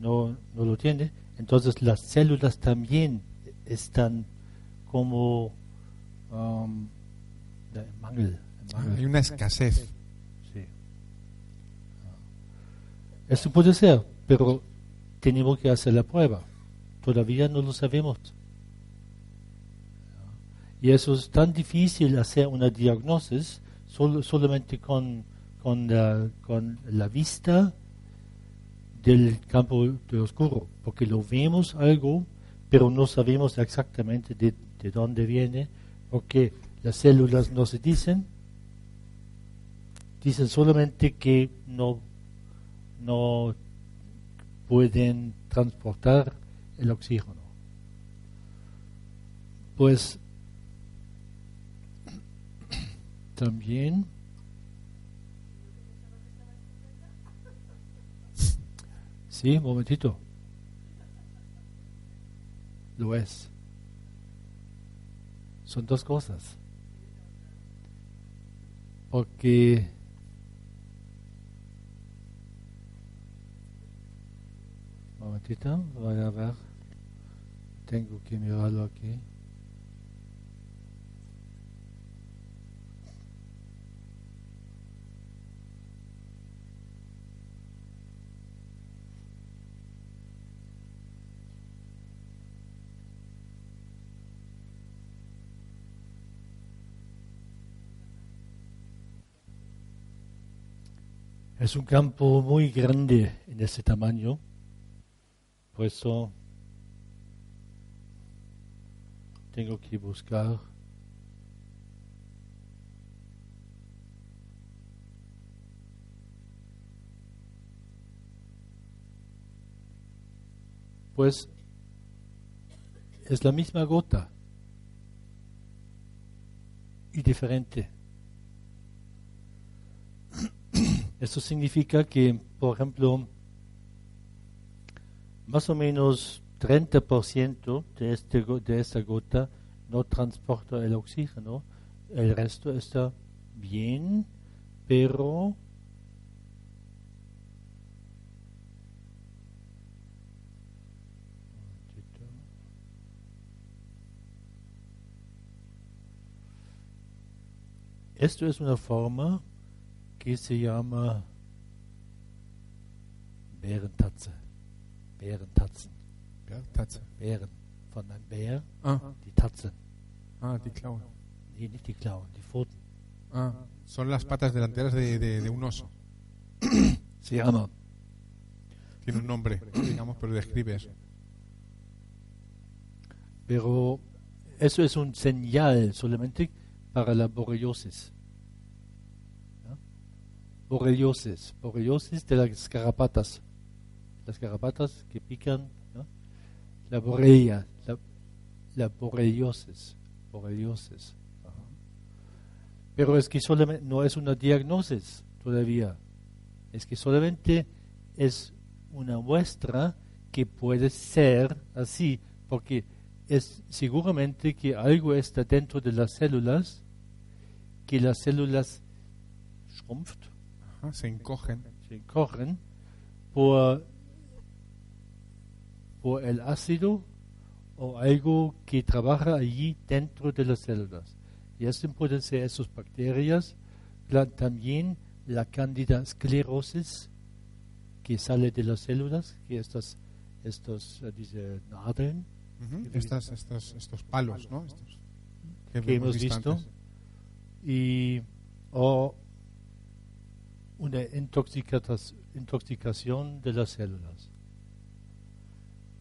no, no lo tiene, entonces las células también están como um, de mangel. Hay una escasez. Sí. Eso puede ser, pero tenemos que hacer la prueba. Todavía no lo sabemos. Y eso es tan difícil hacer una diagnosis solo, solamente con, con, la, con la vista del campo de oscuro, porque lo vemos algo, pero no sabemos exactamente de, de dónde viene, porque las células no se dicen, dicen solamente que no, no pueden transportar el oxígeno. Pues también sí, un momentito. Lo es. Son dos cosas. Porque Un momentito, voy a ver. Tengo que mirarlo aquí. Es un campo muy grande en ese tamaño. Por eso tengo que buscar pues es la misma gota y diferente. Esto significa que, por ejemplo, más o menos 30% de, este, de esta gota no transporta el oxígeno, el resto está bien, pero esto es una forma que se llama Bärentatze. Bärentatzen. Bärtatze. Bären. Von einem Bär. Ah. Die Tatzen. Ah, die Klauen. Nee, nicht die Klauen, die Pfoten. Ah, son las patas delanteras de, de- de un oso. Se llama. Tiene un nombre, digamos, pero describe eso. Pero eso es un señal solamente para la borreliosis. Borreliosis. Borreliosis de las garrapatas. Las garrapatas que pican. La borrelia. La, la borreliosis. Pero es que solamente no es una diagnosis todavía. Es que solamente es una muestra que puede ser así, porque es seguramente que algo está dentro de las células, que las células schrumpft, Ajá, se encogen. se encogen por, por el ácido o algo que trabaja allí dentro de las células. Y esto pueden ser esas bacterias, también la cándida esclerosis que sale de las células, que estas, estos, eh, dice, nadeln, Ujú, estas, estos, estos palos, ¿no? Estos que vemos hemos visto antes. y o una intoxicación de las células.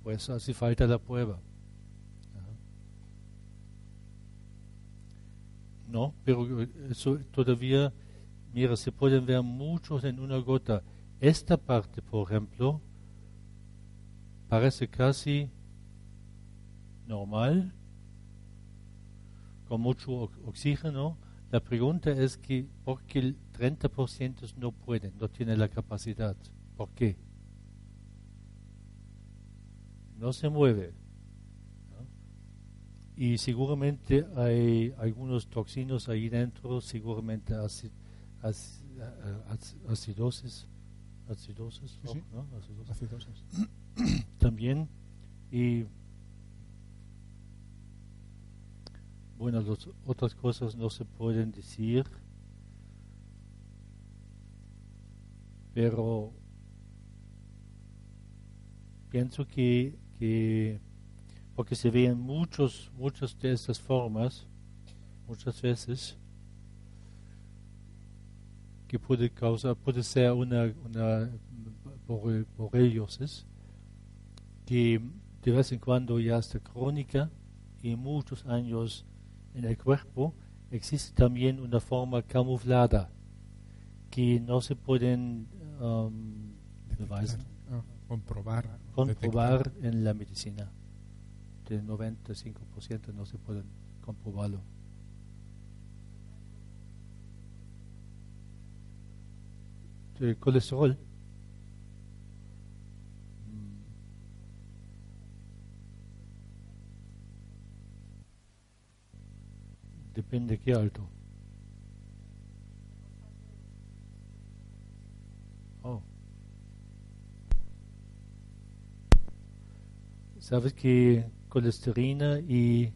Pues hace falta la prueba. Ajá. No, pero eso todavía, mira, se pueden ver muchos en una gota. Esta parte, por ejemplo, parece casi normal, con mucho oxígeno. La pregunta es que ¿por qué 30% no pueden, no tienen la capacidad? ¿Por qué? no se mueve. ¿no? Y seguramente hay algunos toxinos ahí dentro, seguramente acidosis, acidosis, Sí, sí. ¿no? Acidosis. Acidosis. también y bueno las otras cosas no se pueden decir pero pienso que, que porque se ven muchos muchas de estas formas muchas veces que puede causar puede ser una una borre- borreliosis que de vez en cuando ya está crónica y muchos años en el cuerpo existe también una forma camuflada que no se pueden um, beweisen, Ah, comprobar. comprobar en la medicina. Del 95% no se pueden comprobarlo. El colesterol. Mm. Depende qué alto. ¿Sabes que colesterina y,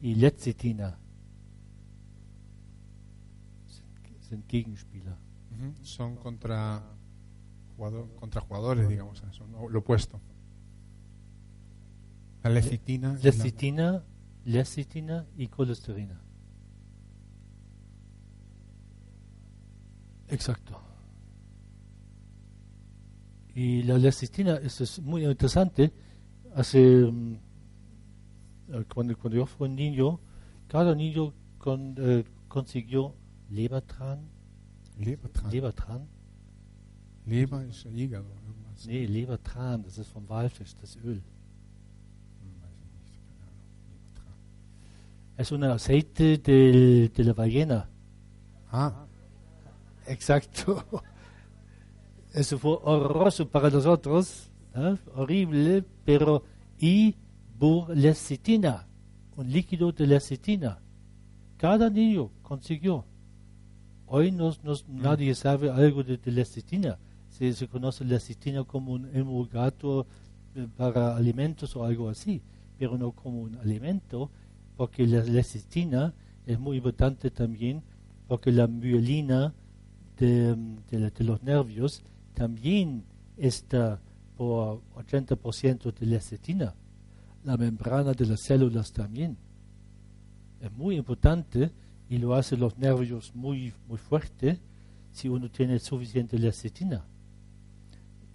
y Lecithina sind, Gegenspieler? Son contra, jugador, contra jugadores, digamos, eso, lo opuesto. La lecitina. la- Lecitina, lecitina y colesterina. Exacto. Y la lecitina, esto es muy interesante, hace, mm, eh, cuando, cuando yo fui un niño, cada niño con, eh, consiguió Lebertran, Lebertran. Lebertran, Leber ist hígado. irgendwas. nee, Lebertran, das ist vom Walfisch, das Öl. Lebertran. Es un aceite del- de la ballena. Ah, Exacto. Eso fue horroroso para nosotros, ¿eh? horrible, pero y burlecitina, un líquido de lecitina. Cada niño consiguió. Hoy nos, nos- nadie sabe algo de, de lecitina. Se, se conoce lecitina como un emulgato eh, para alimentos o algo así, pero no como un alimento, porque la lecitina es muy importante también, porque la mielina de, de la- de los nervios también está por 80% de lecitina. La membrana de las células también. Es muy importante y lo hace los nervios muy, muy fuerte si uno tiene suficiente lecitina.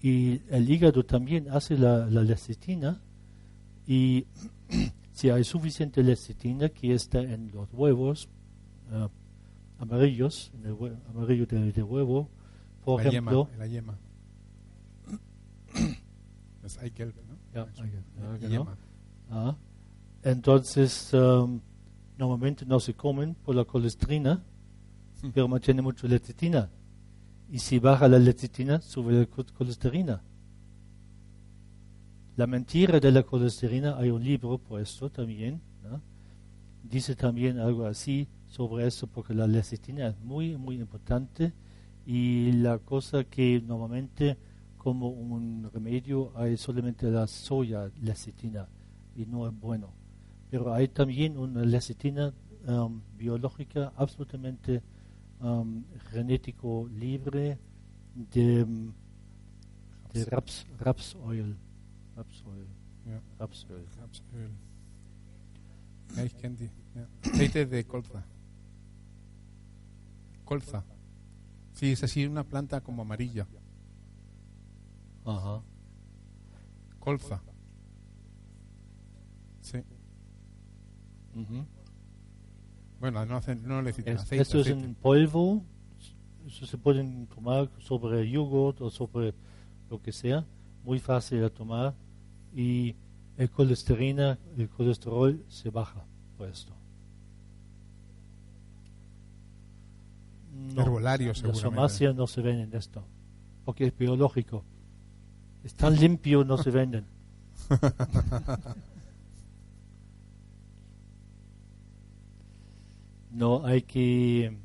Y el hígado también hace la, la lecitina y si hay suficiente lecitina que está en los huevos eh, amarillos, en el hue- amarillo de, de huevo, por la ejemplo, yema. La yema. Das Eigelb, ¿no? Ja, Eigelb, ja, La genau. yema. Ah, entonces, um, normalmente no se comen por la colesterina, pero mantiene mucho lecitina. Y si baja la lecitina, sube la co- colesterina. La mentira de la colesterina, hay un libro por esto también. ¿no? Dice también algo así sobre eso, porque la lecitina es muy, muy importante. Y la cosa que normalmente, como un remedio, hay solamente la soya lecitina y no es bueno. Pero hay también una lecitina um, biológica absolutamente um, genético libre de, um, de raps, raps oil. Raps oil. Ja. Raps oil. Rapsöl. Ja, ich kenne die. Ja. Aceite de colza. Colza. Sí, es así una planta como amarilla. Ajá. Colza. Sí. Ujú. Bueno, no, hacen, no le citan Es- aceite. esto es aceite. en polvo. Eso se pueden tomar sobre yogurt o sobre lo que sea. Muy fácil de tomar. Y el colesterina, el colesterol se baja por esto. No, Herbolario, Las seguramente. farmacias no se venden esto. Porque es biológico. Es tan limpio, no se venden. No, hay que,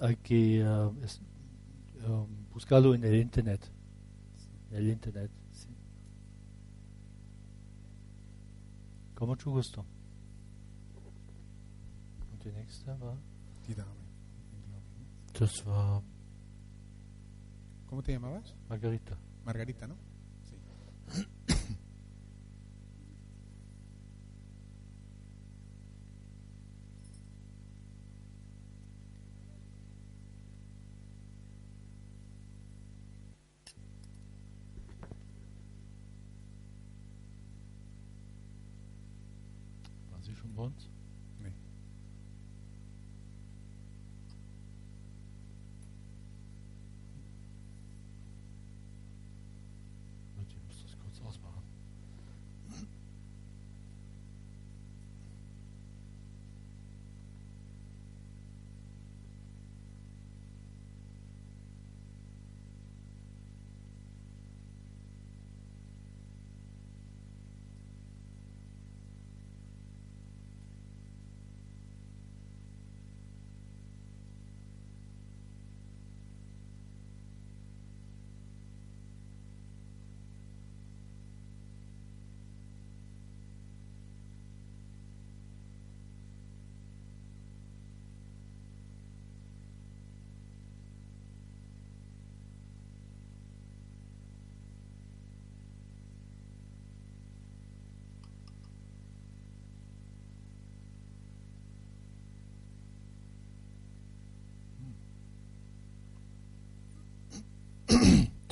hay que ah, es- um, buscarlo en el internet. El internet, sí. Con mucho gusto. Und die nächste war? Die Dame. Das war ¿Cómo te llamabas? Margarita. Margarita, ¿no? Sí.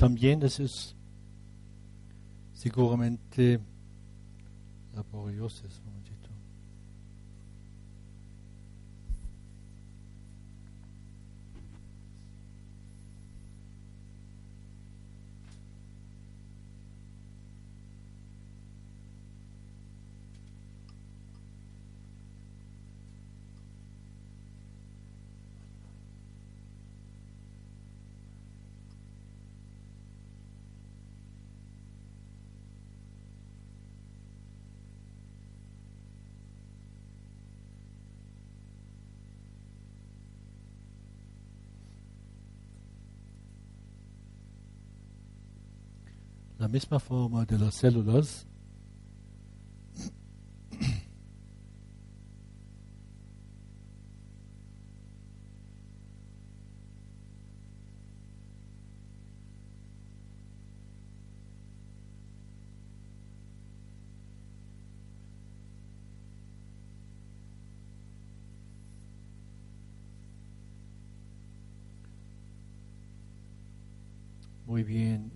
También eso es seguramente laborioso. Un momentito. La misma forma de las células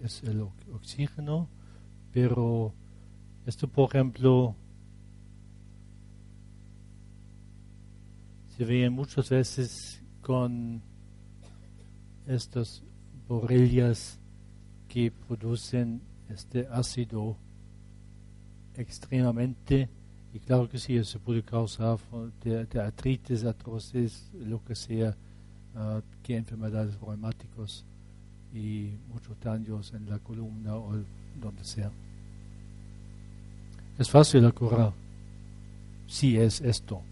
es el oxígeno, pero esto, por ejemplo, se ve muchas veces con estas borrelias que producen este ácido extremadamente. Y claro que sí, eso puede causar de, de artritis, artrosis, lo que sea, ah, que enfermedades reumáticas y muchos daños en la columna o donde sea. Es fácil de curar. Sí, es esto.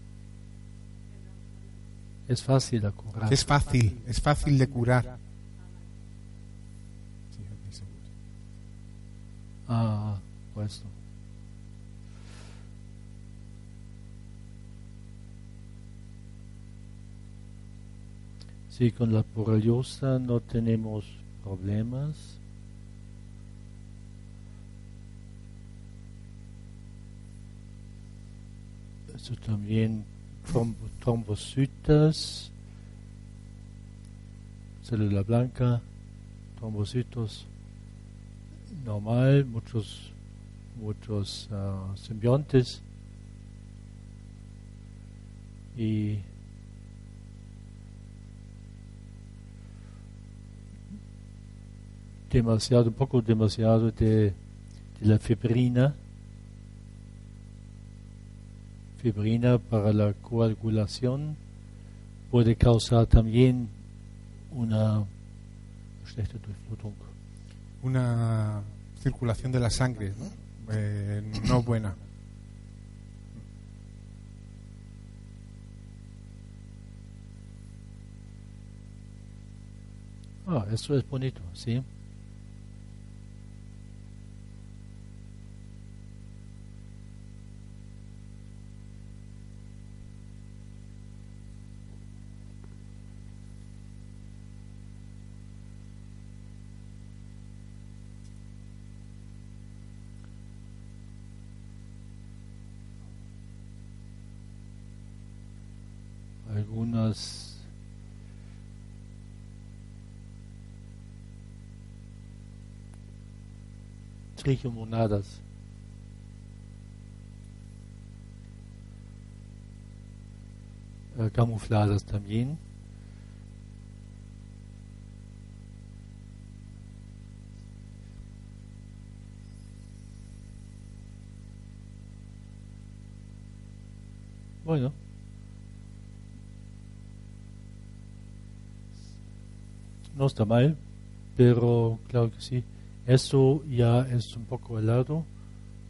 Es fácil de curar. Es fácil, es fácil de curar. Ah, pues. Sí, con la borreliosa no tenemos problemas. Eso también trombo- trombocitas, célula blanca, trombocitos normal, muchos muchos ah, simbiontes y demasiado, poco demasiado de, de la fibrina. Fibrina para la coagulación puede causar también una. Una circulación de la sangre, ¿no? eh, no buena. Ah, eso es bonito, sí. Algunas trigomonadas. Eh, camufladas también. Bueno. No está mal, pero claro que sí. Eso ya es un poco helado,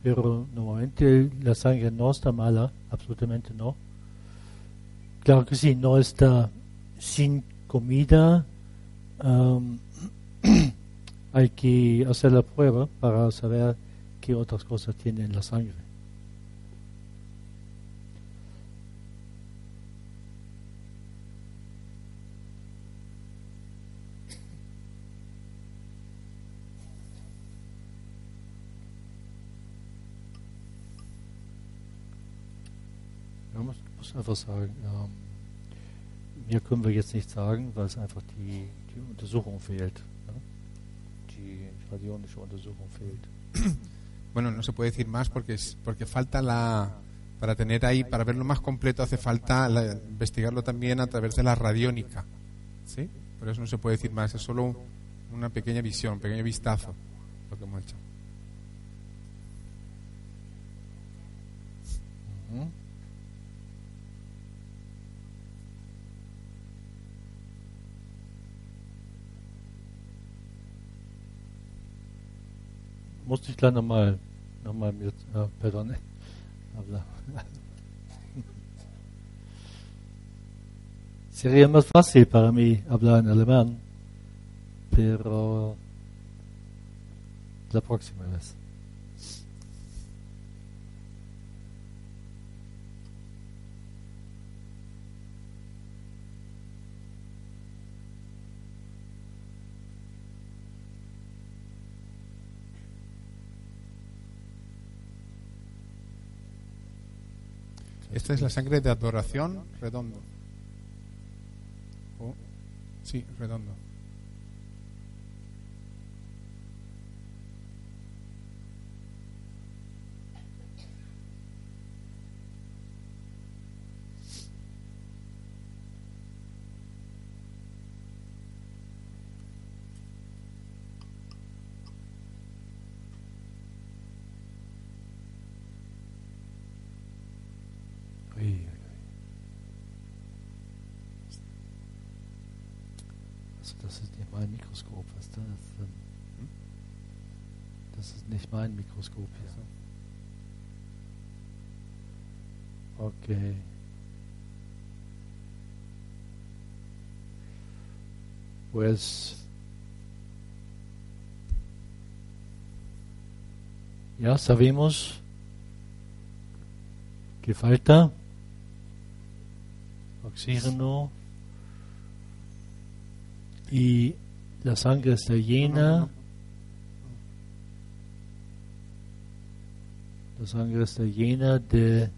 pero normalmente la sangre no está mala, absolutamente no. Claro que sí, no está sin comida. hay que hacer la prueba para saber qué otras cosas tiene en la sangre. Muss einfach sagen, ähm, mehr können wir jetzt nicht sagen, weil es einfach die, die Untersuchung fehlt. Ne? Die radionische Untersuchung fehlt. Bueno, no se puede decir más porque es, porque falta la para tener ahí para verlo más completo hace falta la- investigarlo también a través de la radiónica, ¿sí? Por eso no se puede decir más, es solo un- una pequeña visión, un pequeño vistazo lo que hemos hecho. Musste ich gleich nochmal, nochmal mit, äh, perdón. Sería más fácil para mí hablar en alemán, pero la próxima vez. Esta es la sangre de adoración redondo. Oh, sí, redondo. Mein Mikroskop, was da ist. ähm, Das ist nicht mein Mikroskop hier. Okay. Pues ya sabemos que falta oxígeno y la sangre está llena. La sangre está llena de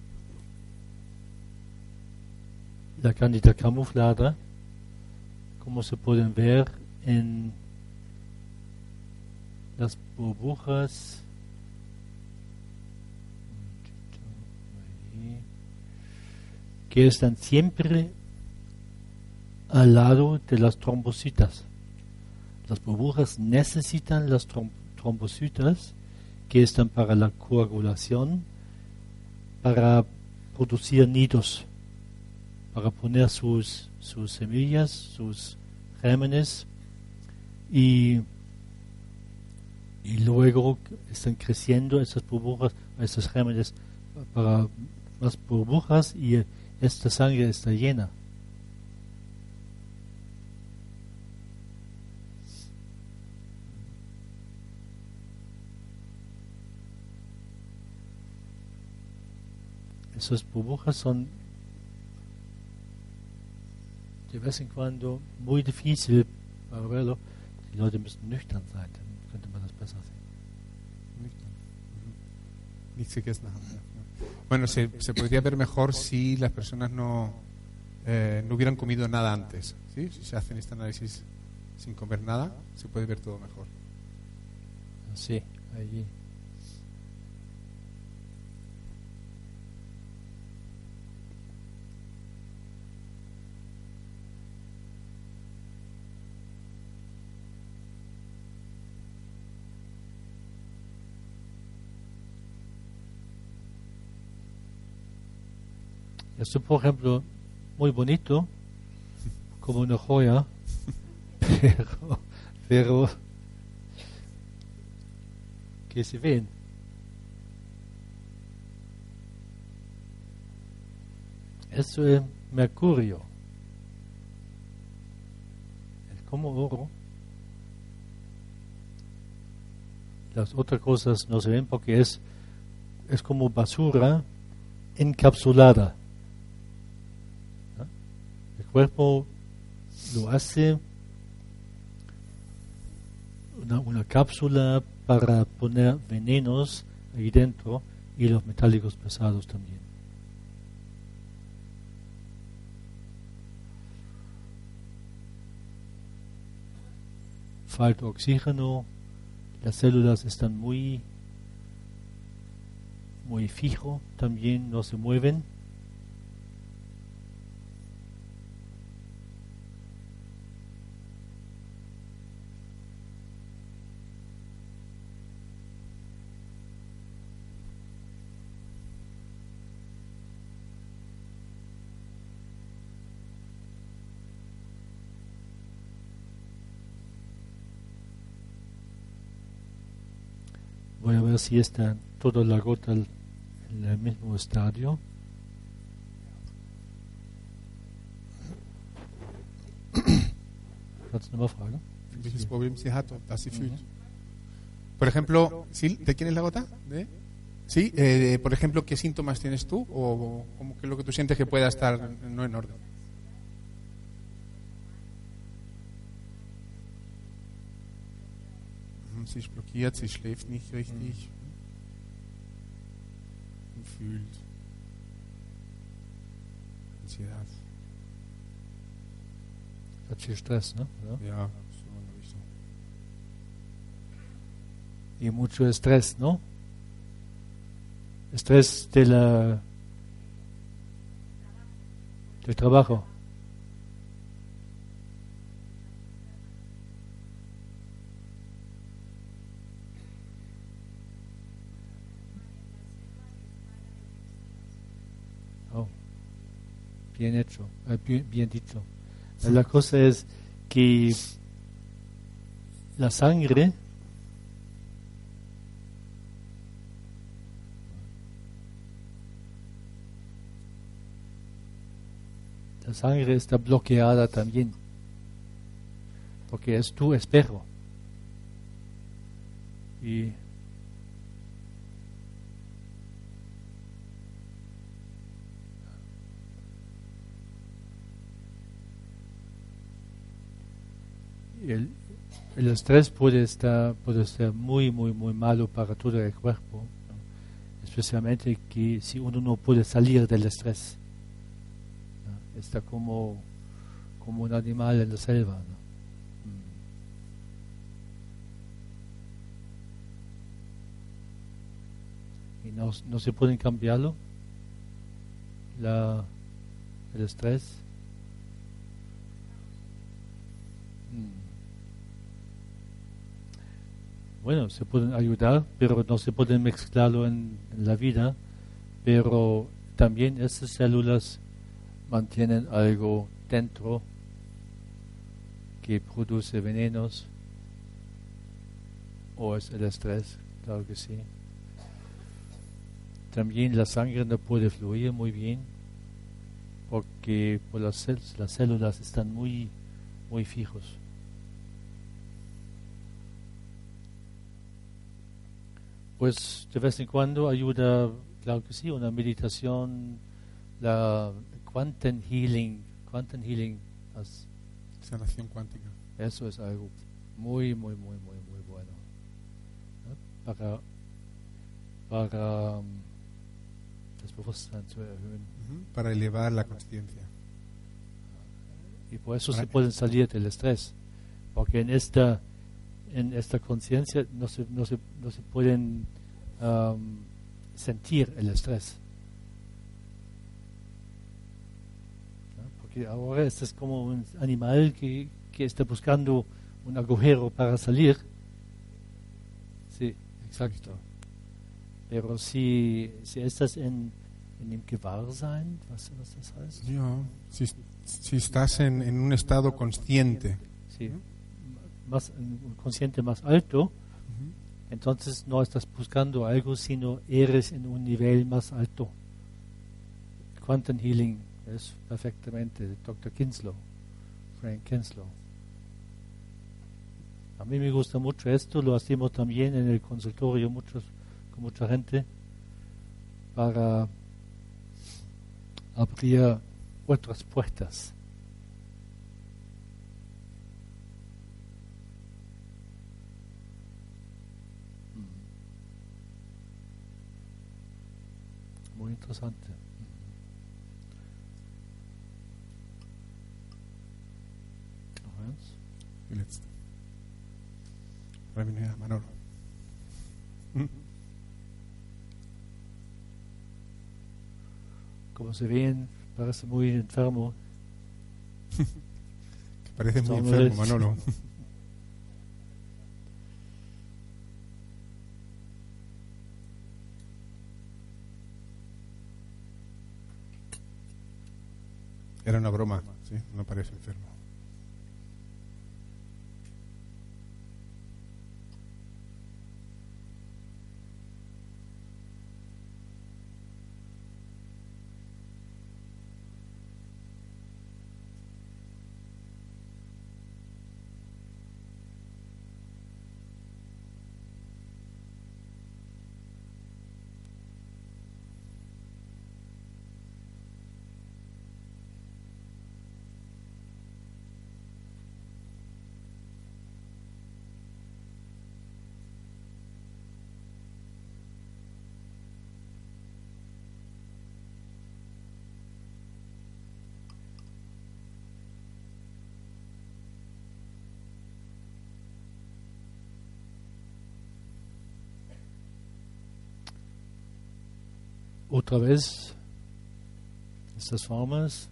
la cándida camuflada, como se pueden ver en las burbujas. Que están siempre al lado de las trombocitas. Las burbujas necesitan las trom- trombocitas que están para la coagulación, para producir nidos, para poner sus, sus semillas, sus gérmenes y luego están creciendo esas burbujas, esos gérmenes para más burbujas y esta sangre está llena. Esas burbujas son de vez en cuando muy difícil para verlo. Die Leute müssen nüchtern sein, dann könnte man das besser sehen. Nichts gegessen haben. ja. Bueno, se, se podría ver mejor si las personas no, eh, no hubieran comido nada antes. ¿sí? Si se hacen este análisis sin comer nada, se puede ver todo mejor. Sí, allí. Esto, por ejemplo, muy bonito, como una joya, pero, pero que se ven. Es mercurio. Es como oro. Las otras cosas no se ven porque es, es como basura encapsulada. Cuerpo lo hace una, una cápsula para poner venenos ahí dentro y los metálicos pesados también. Falta oxígeno, las células están muy muy fijo, también no se mueven. Voy a ver si está toda la gota en el mismo estadio. Nochmal fragen? Welches Problem sie hat und das sie fühlt. Por ejemplo, ¿sí? ¿de quién es la gota? ¿De? Sí, eh, por ejemplo, ¿qué síntomas tienes tú? ¿O como que es lo que tú sientes que pueda estar no en orden? Mhm, Sie ist blockiert, sie schläft nicht richtig. Und fühlt. Ansiedad. Hat viel Stress, ¿no? ¿No? Ja, so in Richtung. Y mucho estrés, ¿no? Estrés de la del trabajo. Bien hecho, eh, bien, dicho. La cosa es que la sangre la sangre está bloqueada también porque es tu espejo y el, el estrés puede estar puede ser muy muy muy malo para todo el cuerpo especialmente que si uno no puede salir del estrés está como como un animal en la selva ¿no? Mm. y no, no se pueden cambiarlo la, el estrés Mm. Bueno, se pueden ayudar, pero no se pueden mezclarlo en, la vida, pero también esas células mantienen algo dentro que produce venenos O es el estrés, claro que sí. También la sangre no puede fluir muy bien porque las, las células están muy, muy fijos. Pues de vez en cuando ayuda, claro que sí, una meditación, la quantum healing, quantum healing, as- Sanación cuántica. eso es algo muy, muy, muy, muy, muy bueno. ¿no? Para, para um, das Bewusstsein zu erhöhen. Ujú, Para elevar la conciencia. Y por eso Para- se pueden salir del estrés. Porque en esta, en esta conciencia no se, no, se, no se pueden um, sentir el estrés. ¿no? Porque ahora este es como un animal que, que está buscando un agujero para salir. Sí, exacto. Pero si, si estás en, en dem Gewahrsein, was, was das heißt? Ya, Si, si estás en, en un estado consciente, Sí, más, un consciente más alto, entonces no estás buscando algo, sino eres en un nivel más alto. Quantum Healing es perfectamente Dr. Kinslow, Frank Kinslow. A mí me gusta mucho esto, lo hacemos también en el consultorio muchos, con mucha gente para abrir otras puertas. Muy interesante. Noch eins? die letzte. Viene a Manolo. Mm. Como se ven, parece muy enfermo. Que parece muy enfermo, Manolo. Era una broma, sí, no parece enfermo. Otra vez, estas formas.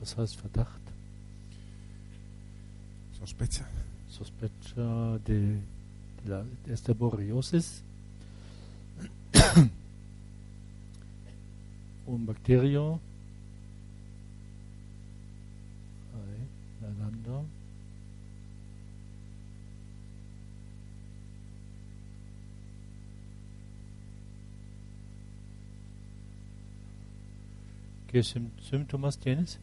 Was heißt, Verdacht? Sospecha. Sospecha de, de la, de esta borreliosis. Un bacterio. ¿Qué sim- síntomas tienes?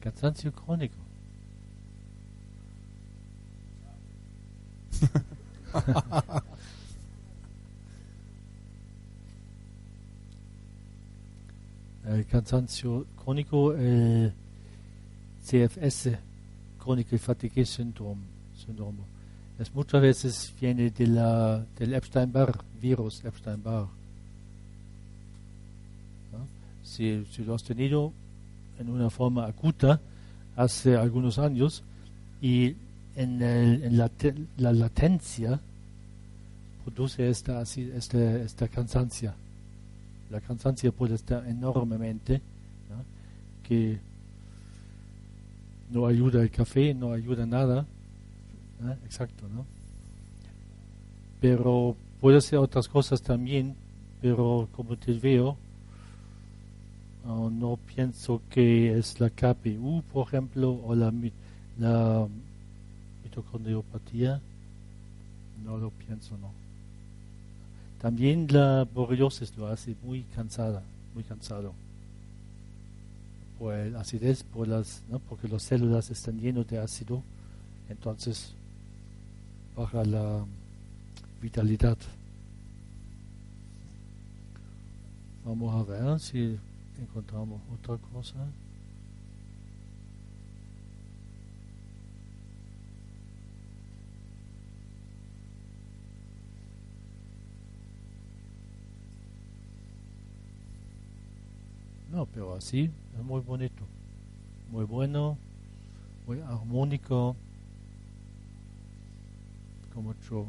Cansancio crónico. el cansancio crónico, el CFS, Chronic Fatigue Syndrome, síndrome. Es muchas veces viene de la, del Epstein-Barr, virus Epstein-Barr. Si, lo has tenido en una forma aguda hace algunos años y en, el- la, te- la latencia produce esta, así, este, esta cansancia. La cansancia puede estar enormemente, ¿no? que no ayuda el café, no ayuda nada. Exacto, ¿no? Pero puede ser otras cosas también, pero como te veo, Uh, no pienso que es la KPU, por ejemplo, o la, la mitocondriopatía. No lo pienso, no. También la borreliosis lo hace muy cansada, muy cansado. Por el acidez, por las, ¿no? porque las células están llenas de ácido, entonces baja la vitalidad. Vamos a ver si encontramos otra cosa. No, pero así es muy bonito, muy bueno, muy armónico, con mucho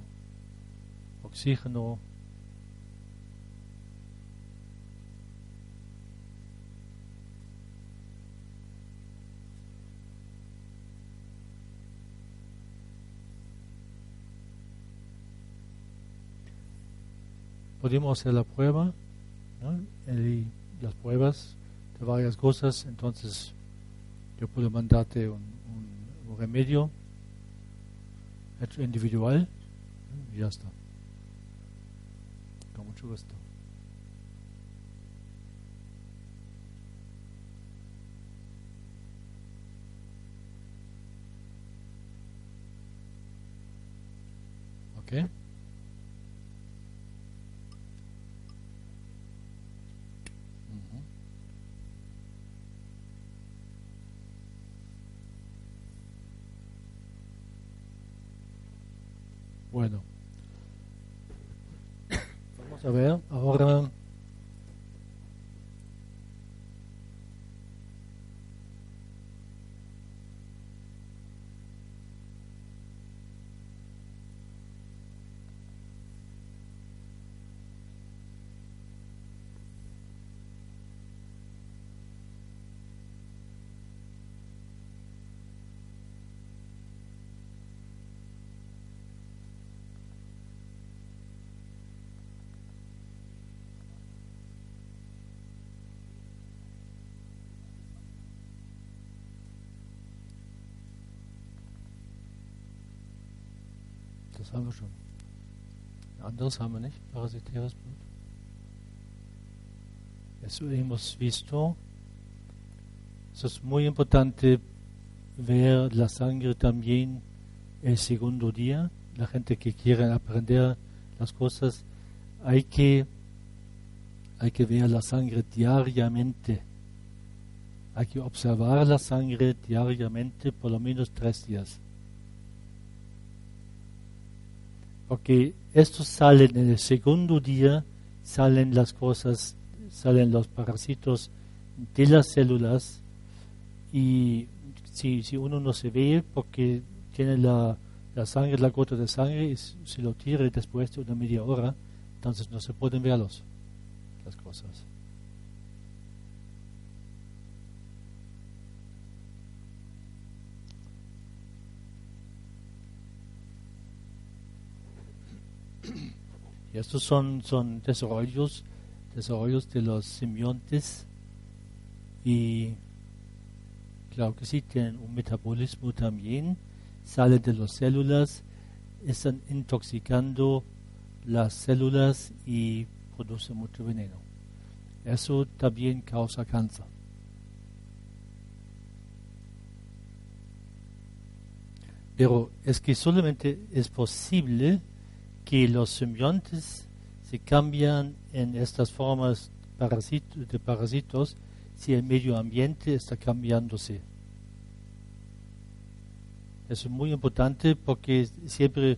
oxígeno. Podemos hacer la prueba. Y las pruebas de varias cosas, entonces yo puedo mandarte un, un- un remedio hecho individual y ya está. Con mucho gusto. ¿Ok? Ujú. Bueno, vamos a ver Das. Eso hemos visto. Eso es muy importante ver la sangre también el segundo día. La gente que quiere aprender las cosas, hay que, hay que ver la sangre diariamente. Hay que observar la sangre diariamente por lo menos tres días. Porque estos salen en el segundo día, salen las cosas, salen los parásitos de las células y si, si uno no se ve porque tiene la, sangre, la gota de sangre y se lo tira después de una media hora, entonces no se pueden verlos las cosas. Estos son, son desarrollos, desarrollos de los simbiontes y claro que sí, tienen un metabolismo también, salen de las células, están intoxicando las células y producen mucho veneno. Eso también causa cáncer. Pero es que solamente es posible que los simbiontes se cambian en estas formas de parásitos si el medio ambiente está cambiándose. Es muy importante porque siempre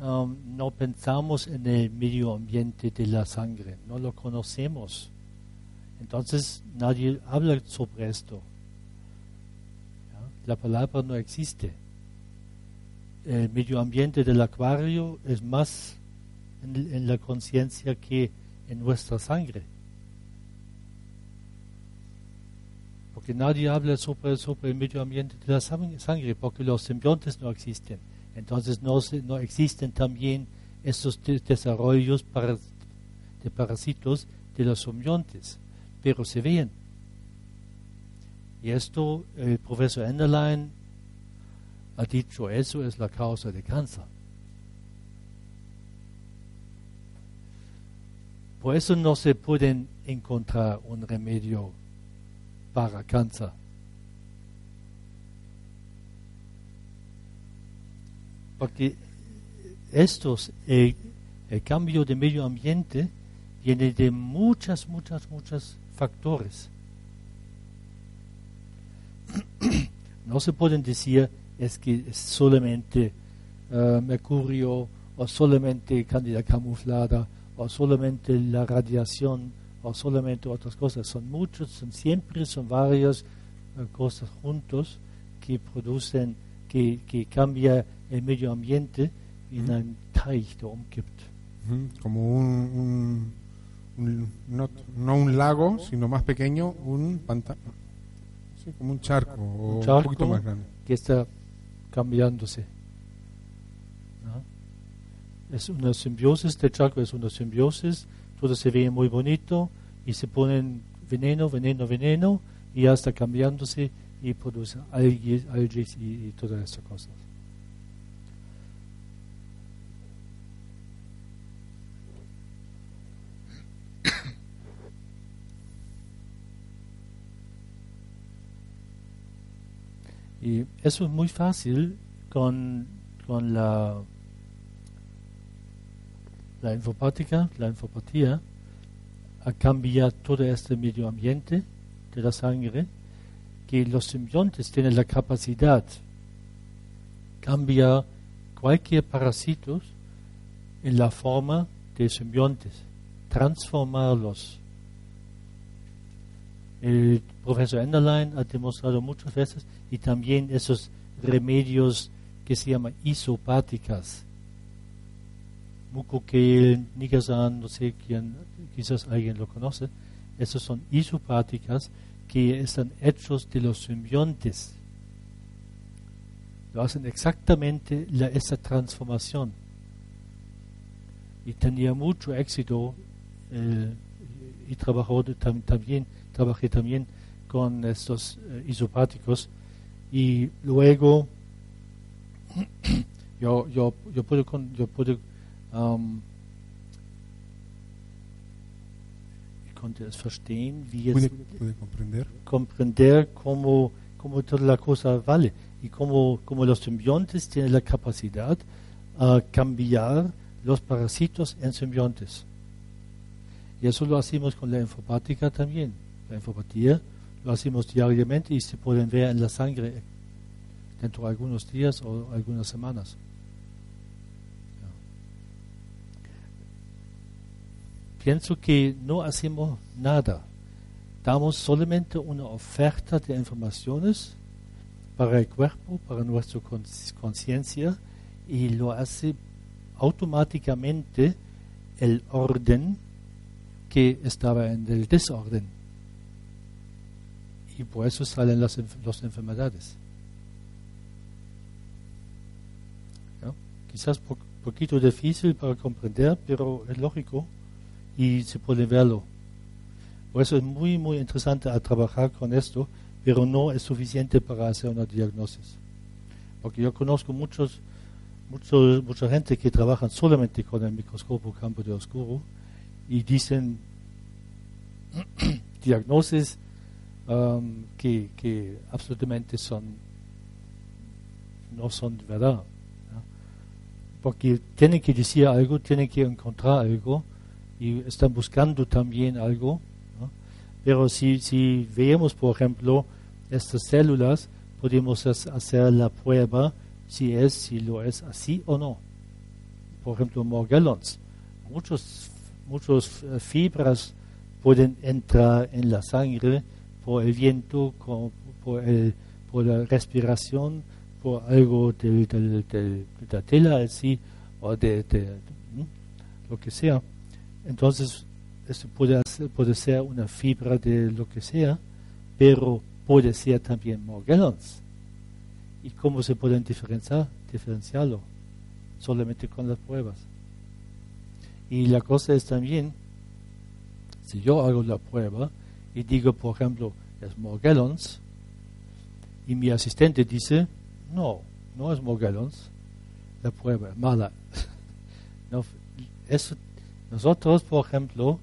um, no pensamos en el medio ambiente de la sangre, no lo conocemos. Entonces nadie habla sobre esto. La palabra no existe el medio ambiente del acuario es más en, la conciencia que en nuestra sangre. Porque nadie habla sobre, sobre el medio ambiente de la sang- sangre, porque los simbiontes no existen. Entonces no, no existen también estos de- desarrollos de parásitos de los simbiontes, pero se ven. Y esto, el profesor Enderlein ha dicho, eso es la causa de cáncer. Por eso no se pueden encontrar un remedio para cáncer. Porque estos, el, el cambio de medio ambiente viene de muchas, muchas, muchos factores. No se pueden decir es que es solamente eh, mercurio o solamente cándida camuflada o solamente la radiación o solamente otras cosas. Son muchos, son siempre, son varias eh, cosas juntos que producen, que, que cambia el medio ambiente in Mhm. einen Teich, der Como un, un- un- no, no un lago, sino más pequeño, un pantano. Sí, como un charco, o un charco poquito más grande. que está cambiándose. Es una simbiosis, de charco es una simbiosis, todo se ve muy bonito y se ponen veneno, veneno, veneno y ya está cambiándose y produce algas, algas y, todas estas cosas. Y eso es muy fácil con, con la, la la infopatía, a cambiar todo este medio ambiente de la sangre, que los simbiontes tienen la capacidad cambiar cualquier parasitos en la forma de simbiontes, transformarlos. El profesor Enderlein ha demostrado muchas veces y también esos remedios que se llaman isopáticas. Mucoquel, Nigasan, no sé quién, quizás alguien lo conoce. Esos son isopáticas que están hechos de los simbiontes. Lo hacen exactamente la, esa transformación. Y tenía mucho éxito eh, y trabajó también, trabajé también con estos eh, isopáticos y luego yo, yo, yo puedo, con- yo puedo ich konnte es verstehen, wie Pude, es pude comprender. comprender cómo, cómo toda la cosa vale y cómo, cómo los simbiontes tienen la capacidad a cambiar los parásitos en simbiontes. Y eso lo hacemos con la infopática también. La infopatía lo hacemos diariamente y se pueden ver en la sangre dentro de algunos días o algunas semanas. Pienso que no hacemos nada. Damos solamente una oferta de informaciones para el cuerpo, para nuestra conciencia y lo hace automáticamente el orden que estaba en el desorden. Y por eso salen las, las enfermedades. Quizás un poquito difícil para comprender, pero es lógico y se puede verlo. Por eso es muy, muy interesante a trabajar con esto, pero no es suficiente para hacer una diagnosis. Porque yo conozco muchos, muchos, mucha gente que trabajan solamente con el microscopio campo de oscuro y dicen diagnosis um, que, que absolutamente son no son verdad. Porque tienen que decir algo, tienen que encontrar algo y están buscando también algo. Pero si, si vemos, por ejemplo, estas células, podemos hacer la prueba si es, si lo es así o no. Por ejemplo, Morgellons. Muchos, muchos eh, fibras pueden entrar en la sangre por el viento, por, el- por la respiración, por algo del, del- de la tela así, o de, de- lo que sea. Entonces, esto puede, puede ser una fibra de lo que sea, pero puede ser también Morgellons. ¿Y cómo se pueden diferenciar, diferenciarlo? Solamente con las pruebas. Y la cosa es también, si yo hago la prueba y digo, por ejemplo, es Morgellons, Y mi asistente dice, no, no es Morgellons, la prueba es mala. No, eso- nosotros, por ejemplo,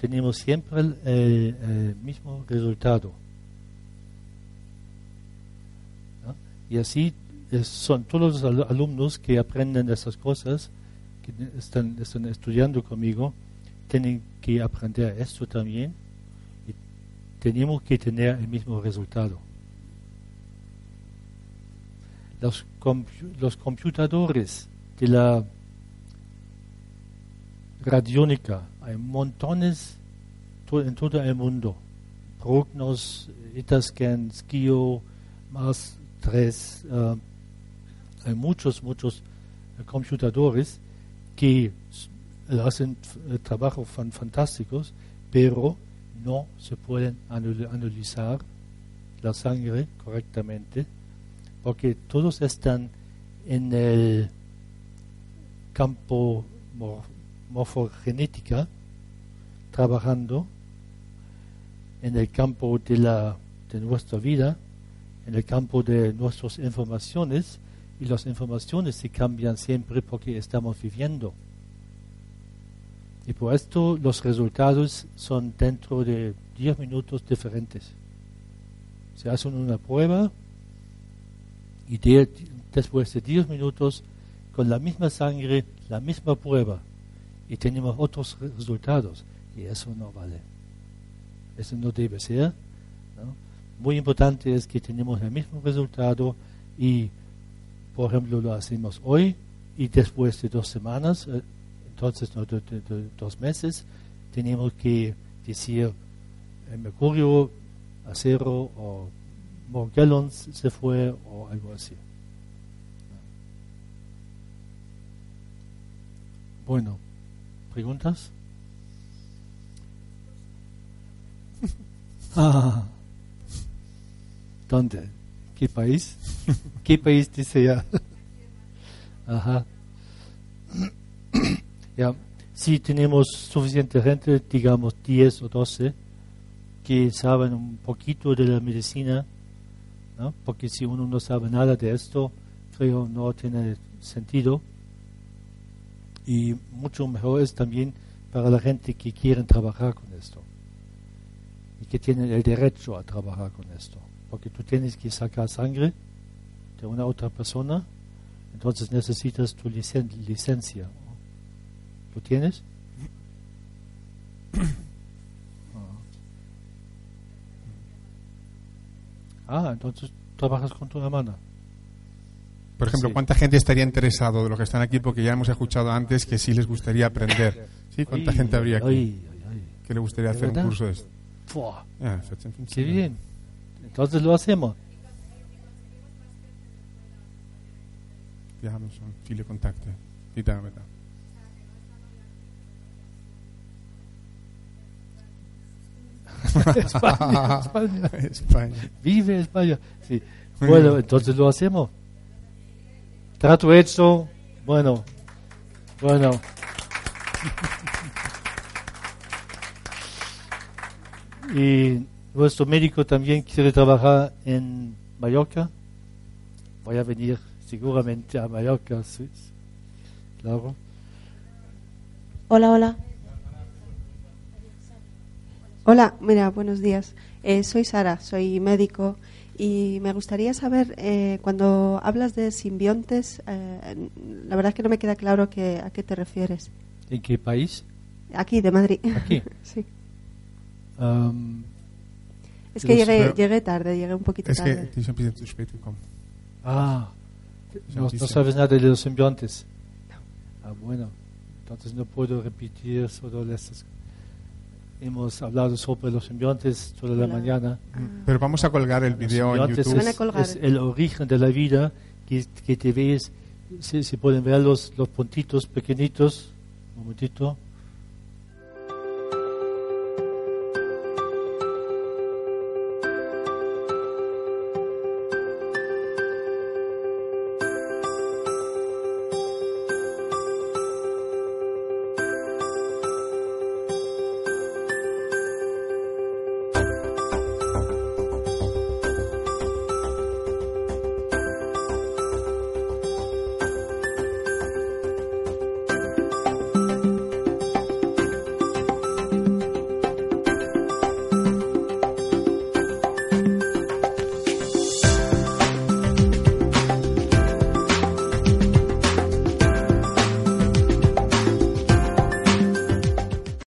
tenemos siempre el, el- el mismo resultado. Y así es- son todos los al- alumnos que aprenden esas cosas, que están, estudiando conmigo, tienen que aprender esto también tenemos que tener el mismo resultado. Los, compu- los computadores de la radiónica, hay montones to- en todo el mundo. Prognos, Itascan, Skio, Mars 3, eh, hay muchos, muchos eh, computadores que hacen eh, trabajos fan- fantásticos, pero no se pueden anal- analizar la sangre correctamente, porque todos están en el campo mor- morfogenética trabajando en el campo de la de nuestra vida, en el campo de nuestras informaciones y las informaciones se cambian siempre porque estamos viviendo. Y por esto los resultados son dentro de 10 minutos diferentes. Se hacen una prueba y de- después de 10 minutos con la misma sangre, la misma prueba y tenemos otros re- resultados y eso no vale. Eso no debe ser. Muy importante es que tenemos el mismo resultado y, por ejemplo, lo hacemos hoy y después de dos semanas, eh, entonces dos meses, tenemos que decir el mercurio, acero o Morgellons se fue o algo así. Bueno, ¿preguntas? Ah, ¿Dónde? ¿Qué país? ¿Qué país dice ya? Ajá. Ya, si tenemos suficiente gente, digamos 10 o 12, que saben un poquito de la medicina, porque si uno no sabe nada de esto, creo no tiene sentido. Y mucho mejor es también para la gente que quieren trabajar con esto y que tienen el derecho a trabajar con esto. Porque tú tienes que sacar sangre de una otra persona, entonces necesitas tu licen- licencia. ¿Lo tienes? Ah, entonces trabajas con tu hermana. Por ejemplo, Sí. ¿cuánta gente estaría interesado de los que están aquí? Porque ya hemos escuchado antes que sí les gustaría aprender. ¿Sí? ¿Cuánta Ay, gente habría aquí ay, ay, que le gustaría ¿De hacer verdad? un curso de esto? Ah, qué bien. Entonces lo hacemos. Wir haben schon viele Kontakte. Die da. España, España. España. Vive España. Sí. Bueno, entonces lo hacemos. Trato hecho. Bueno, bueno. y nuestro médico también quiere trabajar en Mallorca. Voy a venir seguramente a Mallorca, sí. Claro. Hola, hola. Hola, mira, buenos días. Eh, soy Sara, soy médico y me gustaría saber, eh, cuando hablas de simbiontes, eh, la verdad es que no me queda claro que, a qué te refieres. ¿En qué país? Aquí, de Madrid. Aquí. sí. Am, Es que llegué, llegué tarde, llegué un poquito Es que tarde. zu spät gekommen. Ah, no, no sabes nada de los simbiontes. Ah, bueno, entonces no puedo repetir sobre estas. Hemos hablado sobre los simbiontes toda la Hola. mañana. Pero vamos a colgar el Los video en YouTube. Colgar. es el origen de la vida que, que te ves. Se, se pueden ver los, los puntitos pequeñitos. Un momentito.